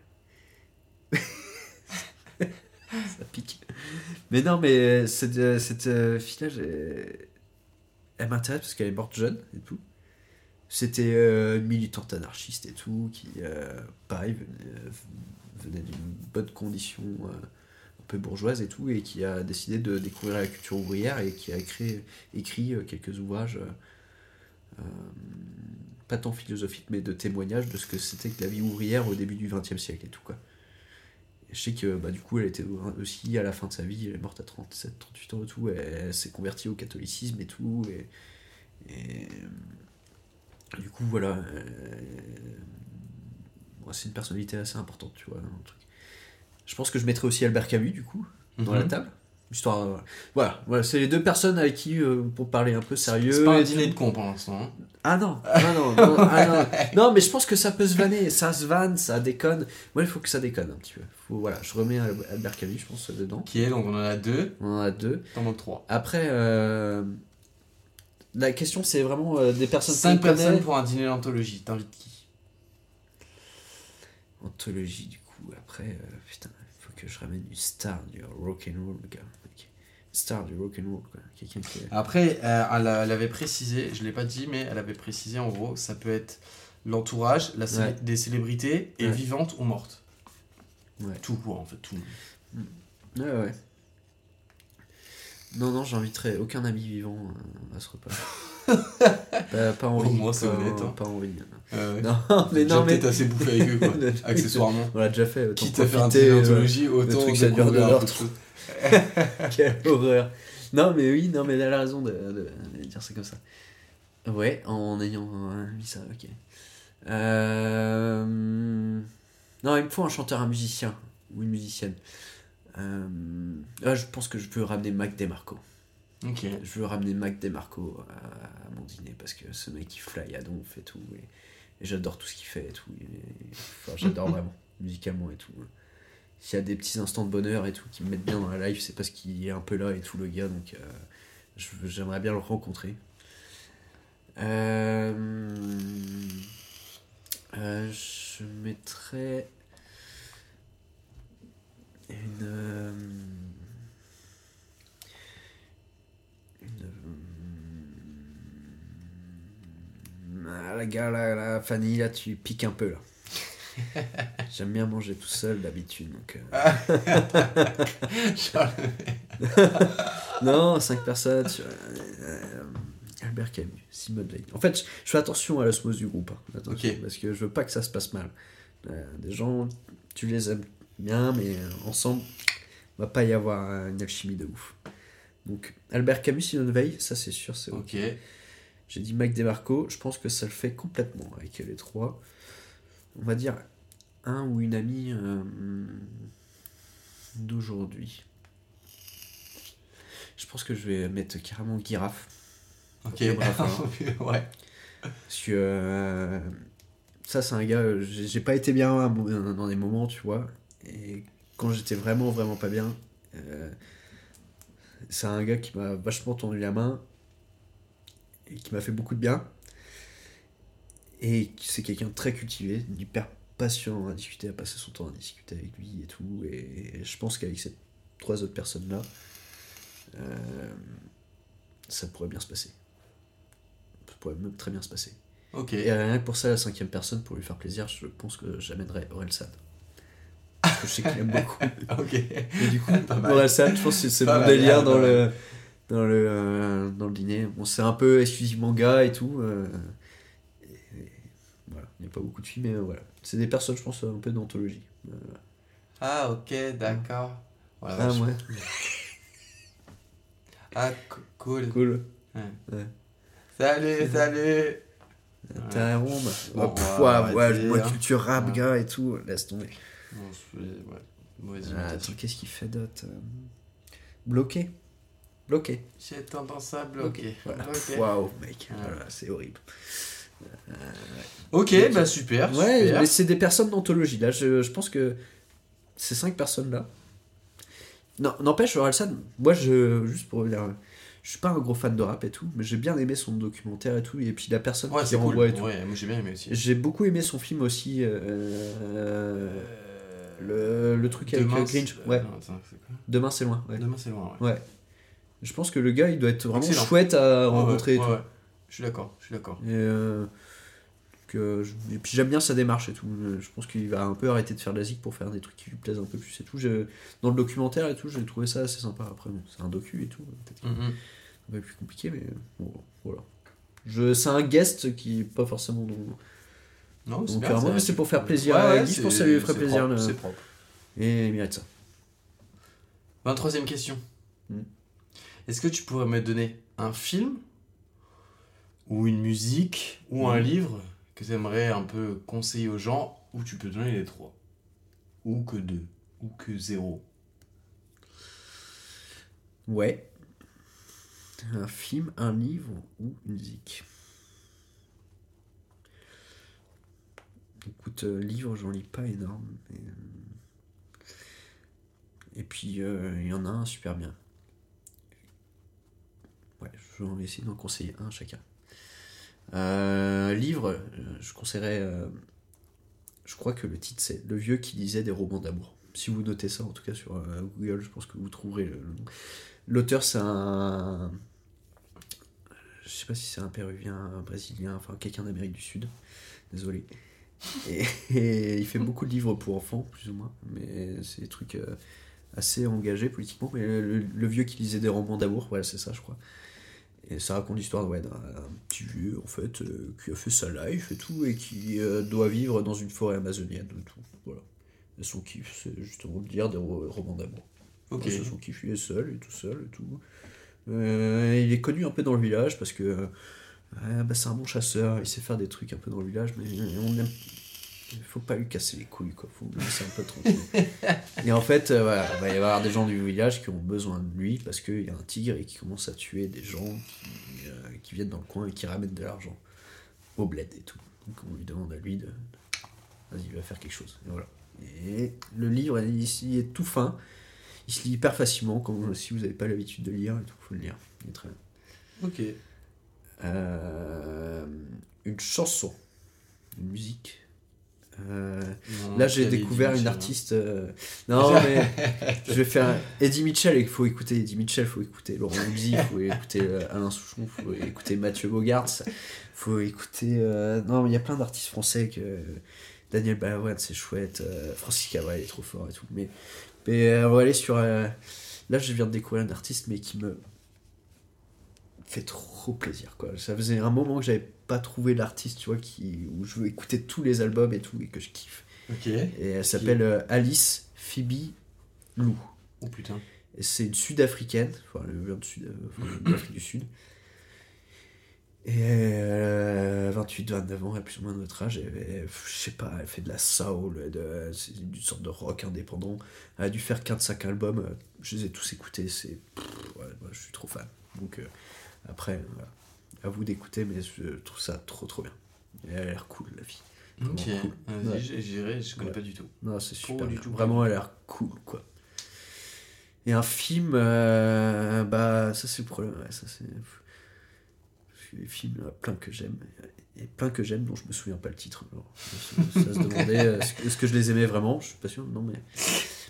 (laughs) Ça pique. Mais non, mais euh, cette, euh, cette euh, fille-là, elle m'intéresse parce qu'elle est morte jeune et tout. C'était une militante anarchiste et tout, qui, pareil, venait, d'une bonne condition un peu bourgeoise et tout, et qui a décidé de découvrir la culture ouvrière et qui a écrit, écrit quelques ouvrages, pas tant philosophiques, mais de témoignages de ce que c'était que la vie ouvrière au début du XXe siècle et tout, quoi. Je sais que bah, du coup, elle était aussi à la fin de sa vie, elle est morte à 37, 38 ans et tout, elle s'est convertie au catholicisme et tout, et, et du coup, voilà. euh, bon, c'est une personnalité assez importante, tu vois. un truc. Je pense que je mettrais aussi Albert Camus, du coup, dans la Mhm. table. Histoire, euh, voilà, voilà c'est les deux personnes avec qui, euh, pour parler un peu sérieux. C'est pas un dîner de con pour l'instant. hein. Ah non, (laughs) ah non, non, ah non. Non, mais je pense que ça peut se vanner, ça se vanne, ça déconne. Moi, il faut que ça déconne un petit peu. Faut, voilà, je remets Al- Albert Camus, je pense, dedans. Qui est donc on en a deux, On en a deux. t'en manques trois. Après, euh, la question, c'est vraiment des personnes Cinq personnes pour un dîner d'anthologie. T'invites qui? Anthologie, du coup. Après, putain, il faut que je ramène une star du rock'n'roll, gars. Star du rock'n'roll, quoi. Quelqu'un qui. est- Après, euh, elle, a- elle avait précisé, je l'ai pas dit, mais elle avait précisé en gros, ça peut être l'entourage, la célé- Ouais. des célébrités, et Ouais. vivantes ou mortes. Ouais. Tout quoi, en fait, tout. Ouais, ouais. Non, non, j'inviterai aucun ami vivant euh, à ce repas. (laughs) pas, pas envie. Au moins, c'est honnête, hein. Pas envie. Euh, Non, mais non, mais. peut-être assez bouffé avec eux, quoi, (laughs) accessoirement. On l'a déjà fait. Quitte à faire un dîner euh, autant truc, ça dure deux heures, (laughs) Quelle horreur. Non, mais oui, non, mais elle a raison de, de- de dire ça comme ça. Ouais, en ayant mis ça, ok. Euh, Non, il me faut un chanteur, un musicien ou une musicienne. Euh, ah, je pense que je peux ramener Mac DeMarco. Ok. Je veux ramener Mac DeMarco à, à mon dîner parce que ce mec il fly à donf et tout. Et, et j'adore tout ce qu'il fait et tout. Et- enfin, j'adore (laughs) vraiment, musicalement et tout. S'il y a des petits instants de bonheur et tout qui me mettent bien dans la life, c'est parce qu'il est un peu là et tout le gars. Donc euh, j'aimerais bien le rencontrer. Euh, euh, je mettrais une. une, Ah, la gars, là, là, Fanny, là, tu piques un peu, là. (laughs) J'aime bien manger tout seul d'habitude, donc. euh, (laughs) Non, 5 personnes. sur- euh, Albert Camus, Simone Veil. En fait, je, fais attention à l'osmose du groupe. hein. Parce que je veux pas que ça se passe mal. Euh, des gens, tu les aimes bien, mais euh, ensemble, va pas y avoir une alchimie de ouf. Donc, Albert Camus, Simone Veil, ça c'est sûr, c'est ok. Ok. J'ai dit Mike DeMarco, je pense que ça le fait complètement avec les trois. On va dire un ou une amie euh, d'aujourd'hui. Je pense que je vais mettre carrément Giraffe. Ok. (laughs) Ouais. Parce que euh, ça, c'est un gars, j'ai pas été bien dans des moments, tu vois. Et quand j'étais vraiment, vraiment pas bien, euh, c'est un gars qui m'a vachement tendu la main et qui m'a fait beaucoup de bien. Et c'est quelqu'un de très cultivé, hyper patient à discuter, à passer son temps à discuter avec lui et tout. Et je pense qu'avec ces trois autres personnes-là, euh, ça pourrait bien se passer. Ça pourrait même très bien se passer. Ok. Et rien que pour ça, la cinquième personne, pour lui faire plaisir, je pense que j'amènerais Orelsan. Parce que je sais qu'il aime beaucoup. (laughs) ok. Et du coup, mal. Orelsan, je pense que c'est mon délire dans le, dans, le, euh, dans le dîner. Bon, c'est un peu exclusivement gars et tout. euh, pas beaucoup de filles, mais euh, voilà. C'est des personnes, je pense, un peu d'anthologie. Euh, Ah, ok, d'accord. Voilà, ah, ouais. Ah, (laughs) co- cool. Cool. Salut, salut. T'es un rond, bah. Oh, va ouais, moi, hein. culture rap, Ouais. gars, et tout, laisse tomber. Bon, ouais, Ah, attends, qu'est-ce qu'il fait d'autre euh, Bloqué Bloqué. J'ai tendance à bloquer. Voilà. (laughs) Waouh, mec, Ouais. voilà, c'est horrible. Ok, bah super. Ouais, super. mais c'est des personnes d'anthologie. Là, je, je pense que ces cinq personnes-là. Non, n'empêche, Orelsan, moi, je, juste pour dire, je suis pas un gros fan de rap et tout, mais j'ai bien aimé son documentaire et tout, et puis la personne Ouais, qui cool. renvoie et tout. Ouais, moi j'ai bien aimé aussi. J'ai beaucoup aimé son film aussi, euh, euh, le, le truc avec Demain, Grinch. Ouais, non, attends, c'est quoi Demain c'est loin. Ouais. Demain c'est loin, ouais. Ouais. Je pense que le gars, il doit être vraiment Excellent. chouette à rencontrer ouais, et tout. Je suis d'accord, je suis d'accord. Et, euh, que je- et puis j'aime bien sa démarche et tout. Euh, Je pense qu'il va un peu arrêter de faire de la zik pour faire des trucs qui lui plaisent un peu plus et tout. Dans le documentaire et tout, j'ai trouvé ça assez sympa. Après, bon, c'est un docu et tout. Peut-être Mhm. un peu plus compliqué, mais bon, voilà. Je, c'est un guest qui est pas forcément dans... Non, ça- mais c'est pour faire plaisir Ouais, à Guy, je pense que c'est- ça lui ferait c'est plaisir, propre, le- C'est propre. Et il mérite ça. 23ème question. Hmm. Est-ce que tu pourrais me donner un film ou une musique ou un Hmm. livre que tu aimerais un peu conseiller aux gens ou tu peux donner les trois Ou que deux Ou que zéro Ouais. Un film, un livre ou une musique. Écoute, euh, livre, j'en lis pas énorme. mais, euh, Et puis, euh, il y en a un super bien. Ouais, je vais essayer d'en conseiller un chacun. Euh, livre, euh, je conseillerais. euh, je crois que le titre c'est Le vieux qui lisait des romans d'amour. Si vous notez ça, en tout cas sur Google, je pense que vous trouverez le, nom. L'auteur, c'est un. Je sais pas si c'est un péruvien, un brésilien, enfin quelqu'un d'Amérique du Sud. Désolé. Et, (laughs) il fait beaucoup de livres pour enfants, plus ou moins. Mais c'est des trucs assez engagés politiquement. Mais le vieux qui lisait des romans d'amour, voilà, c'est ça, je crois. Et ça raconte l'histoire ouais, d'un un petit vieux, en fait, euh, qui a fait sa life et tout, et qui euh, doit vivre dans une forêt amazonienne et tout. Voilà. Et son kiff, c'est justement de lire des ro- romans d'amour. Ok. C'est son kiff, il est seul, il est tout seul et tout. Euh, il est connu un peu dans le village parce que bah, c'est un bon chasseur, il sait faire des trucs un peu dans le village, mais on aime. Il faut pas lui casser les couilles, quoi. Faut le laisser un peu tranquille. (laughs) et en fait, euh, voilà, il va y avoir des gens du village qui ont besoin de lui parce qu'il y a un tigre et qui commence à tuer des gens qui, euh, qui viennent dans le coin et qui ramènent de l'argent au bled et tout. Donc on lui demande à lui de. Vas-y, il va faire quelque chose. Et voilà. Et le livre, il, il est tout fin. Il se lit hyper facilement, comme si vous n'avez pas l'habitude de lire, il faut le lire. Il est très bien. Ok. Euh, une chanson, une musique. Euh, Non, là, j'ai découvert une hein. artiste. euh, Non, (laughs) mais je vais faire Eddie Mitchell. Il faut écouter Eddie Mitchell, il faut écouter Laurent il faut écouter euh, Alain Souchon, il faut écouter Mathieu Bogart, il faut écouter. euh, Non, mais il y a plein d'artistes français que. Daniel Balavoine, c'est chouette. Francis Cabrel il est trop fort et tout. Mais, mais on va aller sur. Là, je viens de découvrir un artiste, mais qui me fait trop plaisir. Quoi. Ça faisait un moment que j'avais pas trouvé l'artiste, tu vois, qui... où je veux écouter tous les albums et tout, et que je kiffe. Ok. Et elle s'appelle euh, Alice Phoebe Lou. Oh putain. C'est une sud-africaine, enfin, elle vient de Sud, euh, du Sud. Et euh, 28-29 ans, elle a plus ou moins notre âge. Et, je sais pas, elle fait de la soul, de, c'est une sorte de rock indépendant. Elle a dû faire 4-5 albums. euh, Je les ai tous écoutés. C'est, ouais, moi, je suis trop fan. Donc euh, après, voilà. à vous d'écouter, mais je trouve ça trop trop bien. Elle a l'air cool, la fille. Ok. cool. Ouais. j'irai, je connais Ouais. pas du tout. Non, c'est super. du bien. tout, Vraiment, elle a l'air cool, quoi. Et un film, euh, bah, ça c'est le problème. ouais, ça c'est. Les films, il y en a plein que j'aime. Et plein que j'aime dont je me souviens pas le titre. Alors, ça, se (laughs) demandait, euh, est-ce que, est-ce que je les aimais vraiment? Je suis pas sûr, non, mais.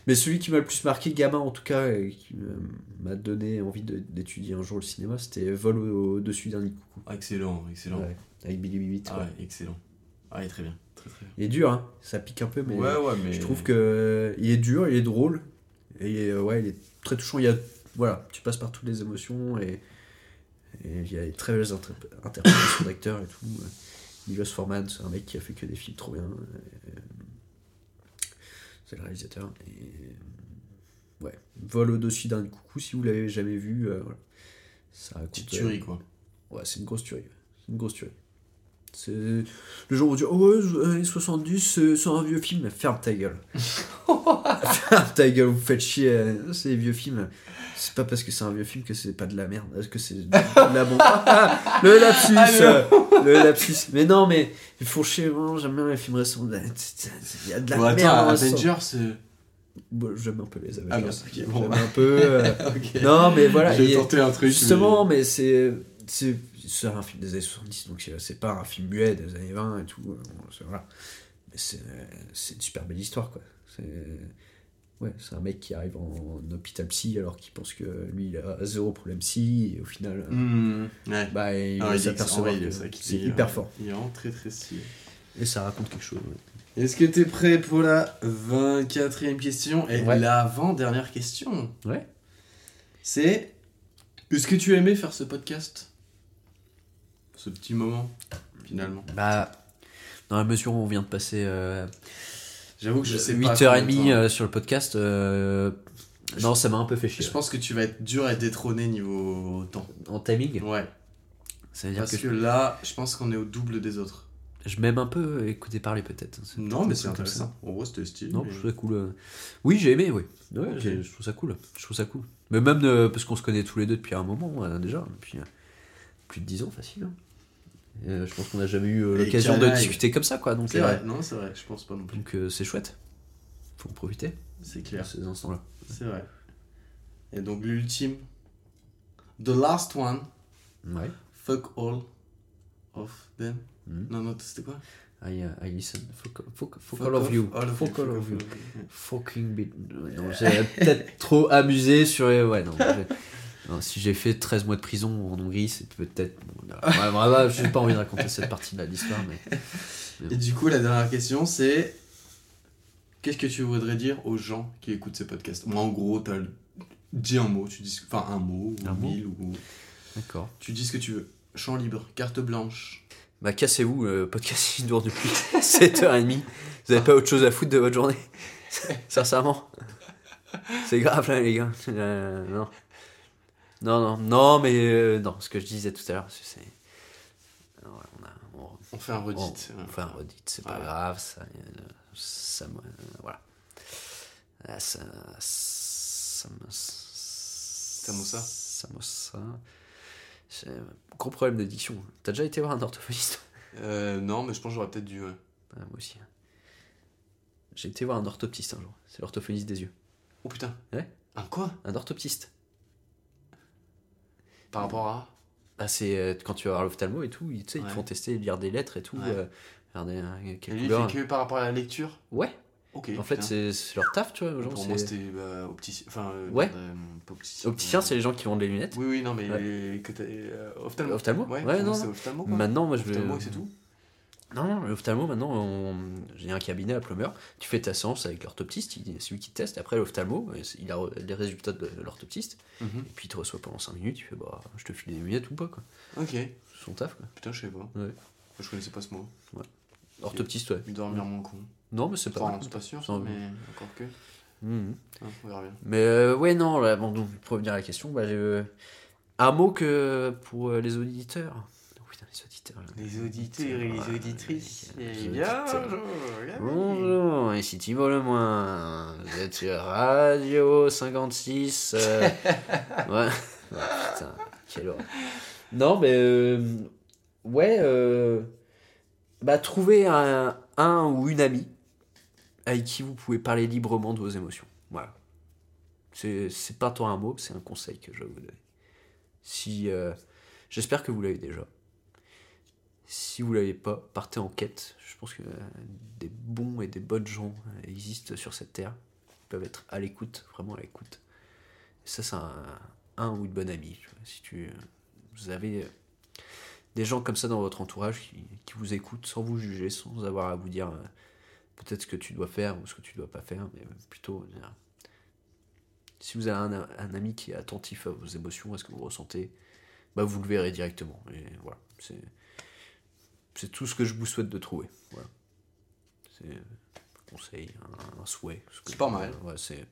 Mais celui qui m'a le plus marqué, gamin en tout cas, et qui euh, m'a donné envie d'étudier un jour le cinéma, c'était Vol au- au-dessus d'un nid coucou. Ah, excellent, excellent. Ouais, avec Billy Bibbit. Ah ouais, excellent. Ah, il est très bien. Très très bien. Il est dur, hein, ça pique un peu, mais. ouais, ouais, mais. Je trouve que il est dur, il est drôle, et euh, ouais, il est très touchant. Il y a, voilà, tu passes par toutes les émotions et, et il y a des très belles interpr- interprétations d'acteurs et tout. Milos Forman, c'est un mec qui a fait que des films trop bien. C'est le réalisateur. Et, euh, ouais, Vol au-dessus d'un coucou, si vous l'avez jamais vu, euh, voilà. Ça raconte, Petite tuerie, euh, quoi. Ouais, c'est une grosse tuerie. C'est une grosse tuerie. C'est... Les gens vont dire, oh ouais, années 70, c'est, c'est un vieux film. Ferme ta gueule. (laughs) Ferme ta gueule, vous faites chier. euh, C'est des vieux films. C'est pas parce que c'est un vieux film que c'est pas de la merde. Parce que c'est de la bombe. (laughs) Le lapsus. euh, (laughs) le lapsus. Mais non, mais ils font chier. J'aime bien les films récents. Il y a de la Bon, attends, merde. sang. Avengers, euh, Bon, j'aime un peu les Avengers. Ah, bon, J'aime bah. un peu. euh. (laughs) Non, mais voilà. J'ai tenté un truc. Justement, mais c'est c'est c'est un film des années 70, donc c'est- pas un film muet des années 20 et tout. euh, voilà. Mais c'est c'est une super belle histoire, quoi. C'est ouais, c'est un mec qui arrive en, hôpital psy alors qu'il pense que lui il a zéro problème psy et au final, Hmm, ouais. bah, il Ah, va il est- s'apercevoir que c'est hyper euh, fort. Il est vraiment très très stylé. Et ça raconte quelque chose. ouais. Est-ce que t'es prêt pour la 24e question Et Ouais. l'avant-dernière question? Ouais. C'est Est-ce que tu as aimé faire ce podcast? Ce petit moment, finalement. Bah, dans la mesure où on vient de passer euh, J'avoue que je sais pas. 8h30 combien de temps. euh, sur le podcast, euh, non, ça m'a un peu fait chier. Je pense que tu vas être dur à détrôner niveau temps. En timing, Ouais. ça veut dire Parce que, que là, je pense qu'on est au double des autres. je m'aime un peu écouter parler peut-être. Non, mais c'est intéressant. En gros, c'était stylé. Non, mais- je trouve ça cool. euh. Oui, j'ai aimé, oui. Ouais, je trouve ça cool. Je trouve ça cool. Mais même euh, parce qu'on se connaît tous les deux depuis un moment euh, déjà, depuis euh, plus de 10 ans facile. hein. Euh, je pense qu'on n'a jamais eu euh, l'occasion de discuter comme ça, quoi. Donc C'est euh, vrai, non, c'est vrai, je pense pas non plus. donc euh, c'est chouette. Faut en profiter C'est de clair, ces instants-là. c'est vrai. Et donc, l'ultime. The last one. Ouais. Fuck all of them. Mhm. Non, non, c'était quoi? I, uh, I listen. Fuck, fuck, fuck Fuck all of you. all of fuck all of you. Fucking bit. Non, j'ai peut-être trop amusé sur. les- Ouais, non. (laughs) j'ai- non, si j'ai fait 13 mois de prison en Hongrie, c'est peut-être. bon, (laughs) vraiment, j'ai pas envie de raconter cette partie de l'histoire, mais. Et du coup, la dernière question, c'est qu'est-ce que tu voudrais dire aux gens qui écoutent ces podcasts? Moi, en gros, t'as le- dis un mot, tu dis, enfin un mot, ou Un mot mille, ou D'accord. tu dis ce que tu veux. Champ libre, carte blanche. Bah, cassez-vous, le podcast il dure depuis (laughs) 7h30. Vous avez pas autre chose à foutre de votre journée? (laughs) Sincèrement. C'est grave là, les gars. Euh, non. Non, non, non, mais euh, non, ce que je disais tout à l'heure, c'est. Alors, On, a, on, On fait un redit. on fait un redit, c'est pas Voilà. grave, ça. euh, ça euh, voilà. Ah, ça. Ça. Ça ça Ça ça. J'ai un gros problème de diction. T'as déjà été voir un orthophoniste? Euh, non, mais je pense que j'aurais peut-être dû. ouais. ah, moi aussi. J'ai été voir un orthoptiste un jour. C'est l'orthophoniste des yeux. Oh putain. Ouais. Un quoi? Un orthoptiste. Par rapport à Ah, c'est euh, quand tu vas voir l'ophtalmo et tout, ils, tu sais, ils te Ouais. font tester, lire des lettres et tout. Ouais. euh, regarder euh, Et lui, il couleur. fait que par rapport à la lecture? Ouais, Ok. en fait, putain. c'est c'est leur taf, tu vois. Genre, Pour moi, c'était bah, opticien. Enfin, euh, Ouais. euh, opticien. Opticien, c'est les gens qui vendent les lunettes. Oui, oui, non, mais Ouais. les- que t'as- euh, ophtalmo. Ophtalmo Ouais, Ouais, non, ophtalmo. Maintenant, moi, je vais. Ophtalmo, c'est tout. Non, non, l'ophtalmo, maintenant, on- j'ai un cabinet à plumeur. Tu fais ta séance avec l'orthoptiste, il- c'est lui qui te teste. Après, l'ophtalmo, il a les résultats de l'orthoptiste. Mhm. Et puis, il te reçoit pendant 5 minutes. Il fait, bah, je te file des lunettes ou pas, quoi. Ok. Son taf, quoi. Putain, je sais pas. Ouais. Je connaissais pas ce mot. Orthoptiste, ouais. Il dormir moins con. Non, mais c'est pas Enfin, c'est pas sûr, Ça, mais encore que. Hein, on verra bien. Mais euh, ouais, non, là, bon, donc, pour revenir à la question, bah, euh, un mot que pour euh, les auditeurs. Putain, les auditeurs. là. Les auditeurs et les auditrices. les Et auditeurs. bien, Bonjour, ici Thibault Lemoin. Vous êtes sur Radio 56. euh, (laughs) Ouais. Oh, putain, quelle horreur. Non, mais. euh, ouais. euh, bah, trouver un, un ou une amie avec qui vous pouvez parler librement de vos émotions. Voilà. C'est c'est pas tant un mot, c'est un conseil que je vais vous donner. Si. euh, J'espère que vous l'avez déjà. Si vous l'avez pas, partez en quête. Je pense que euh, des bons et des bonnes gens euh, existent sur cette terre. Ils peuvent être à l'écoute, vraiment à l'écoute. Ça, c'est un, ou une bonne amie. Si tu, vous avez euh, des gens comme ça dans votre entourage qui, vous écoutent sans vous juger, sans avoir à vous dire euh, peut-être ce que tu dois faire ou ce que tu dois pas faire, mais plutôt euh, si vous avez un, un ami qui est attentif à vos émotions, à ce que vous ressentez, bah vous le verrez directement. Et voilà, c'est c'est tout ce que je vous souhaite de trouver. Voilà. C'est un conseil, un, un souhait. ce C'est pas mal. Ouais, c'est...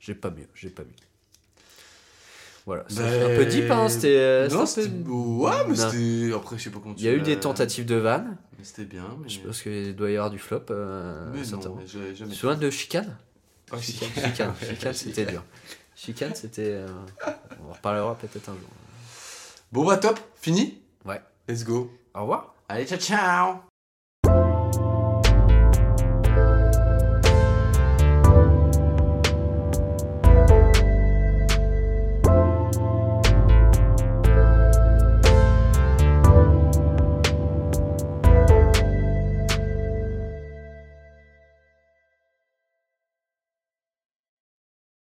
J'ai pas mieux, j'ai pas mieux. Voilà, c'est Ben, un peu deep, hein, c'était... euh, Non, c'était Ouais, mais Non. c'était. Après, je sais pas comment tu Il y a eu des tentatives de vannes, Mais c'était bien. Mais... je pense qu'il doit y avoir du flop. Euh, Mais non, certainement. mais j'ai Tu jamais. souviens de Chicane? Ah, Chicane, (laughs) Chicane, c'était dur. Chicane, c'était... euh, On en reparlera peut-être un jour. Bon, bah, top. Fini? Ouais. Let's go. Au revoir Later, ciao.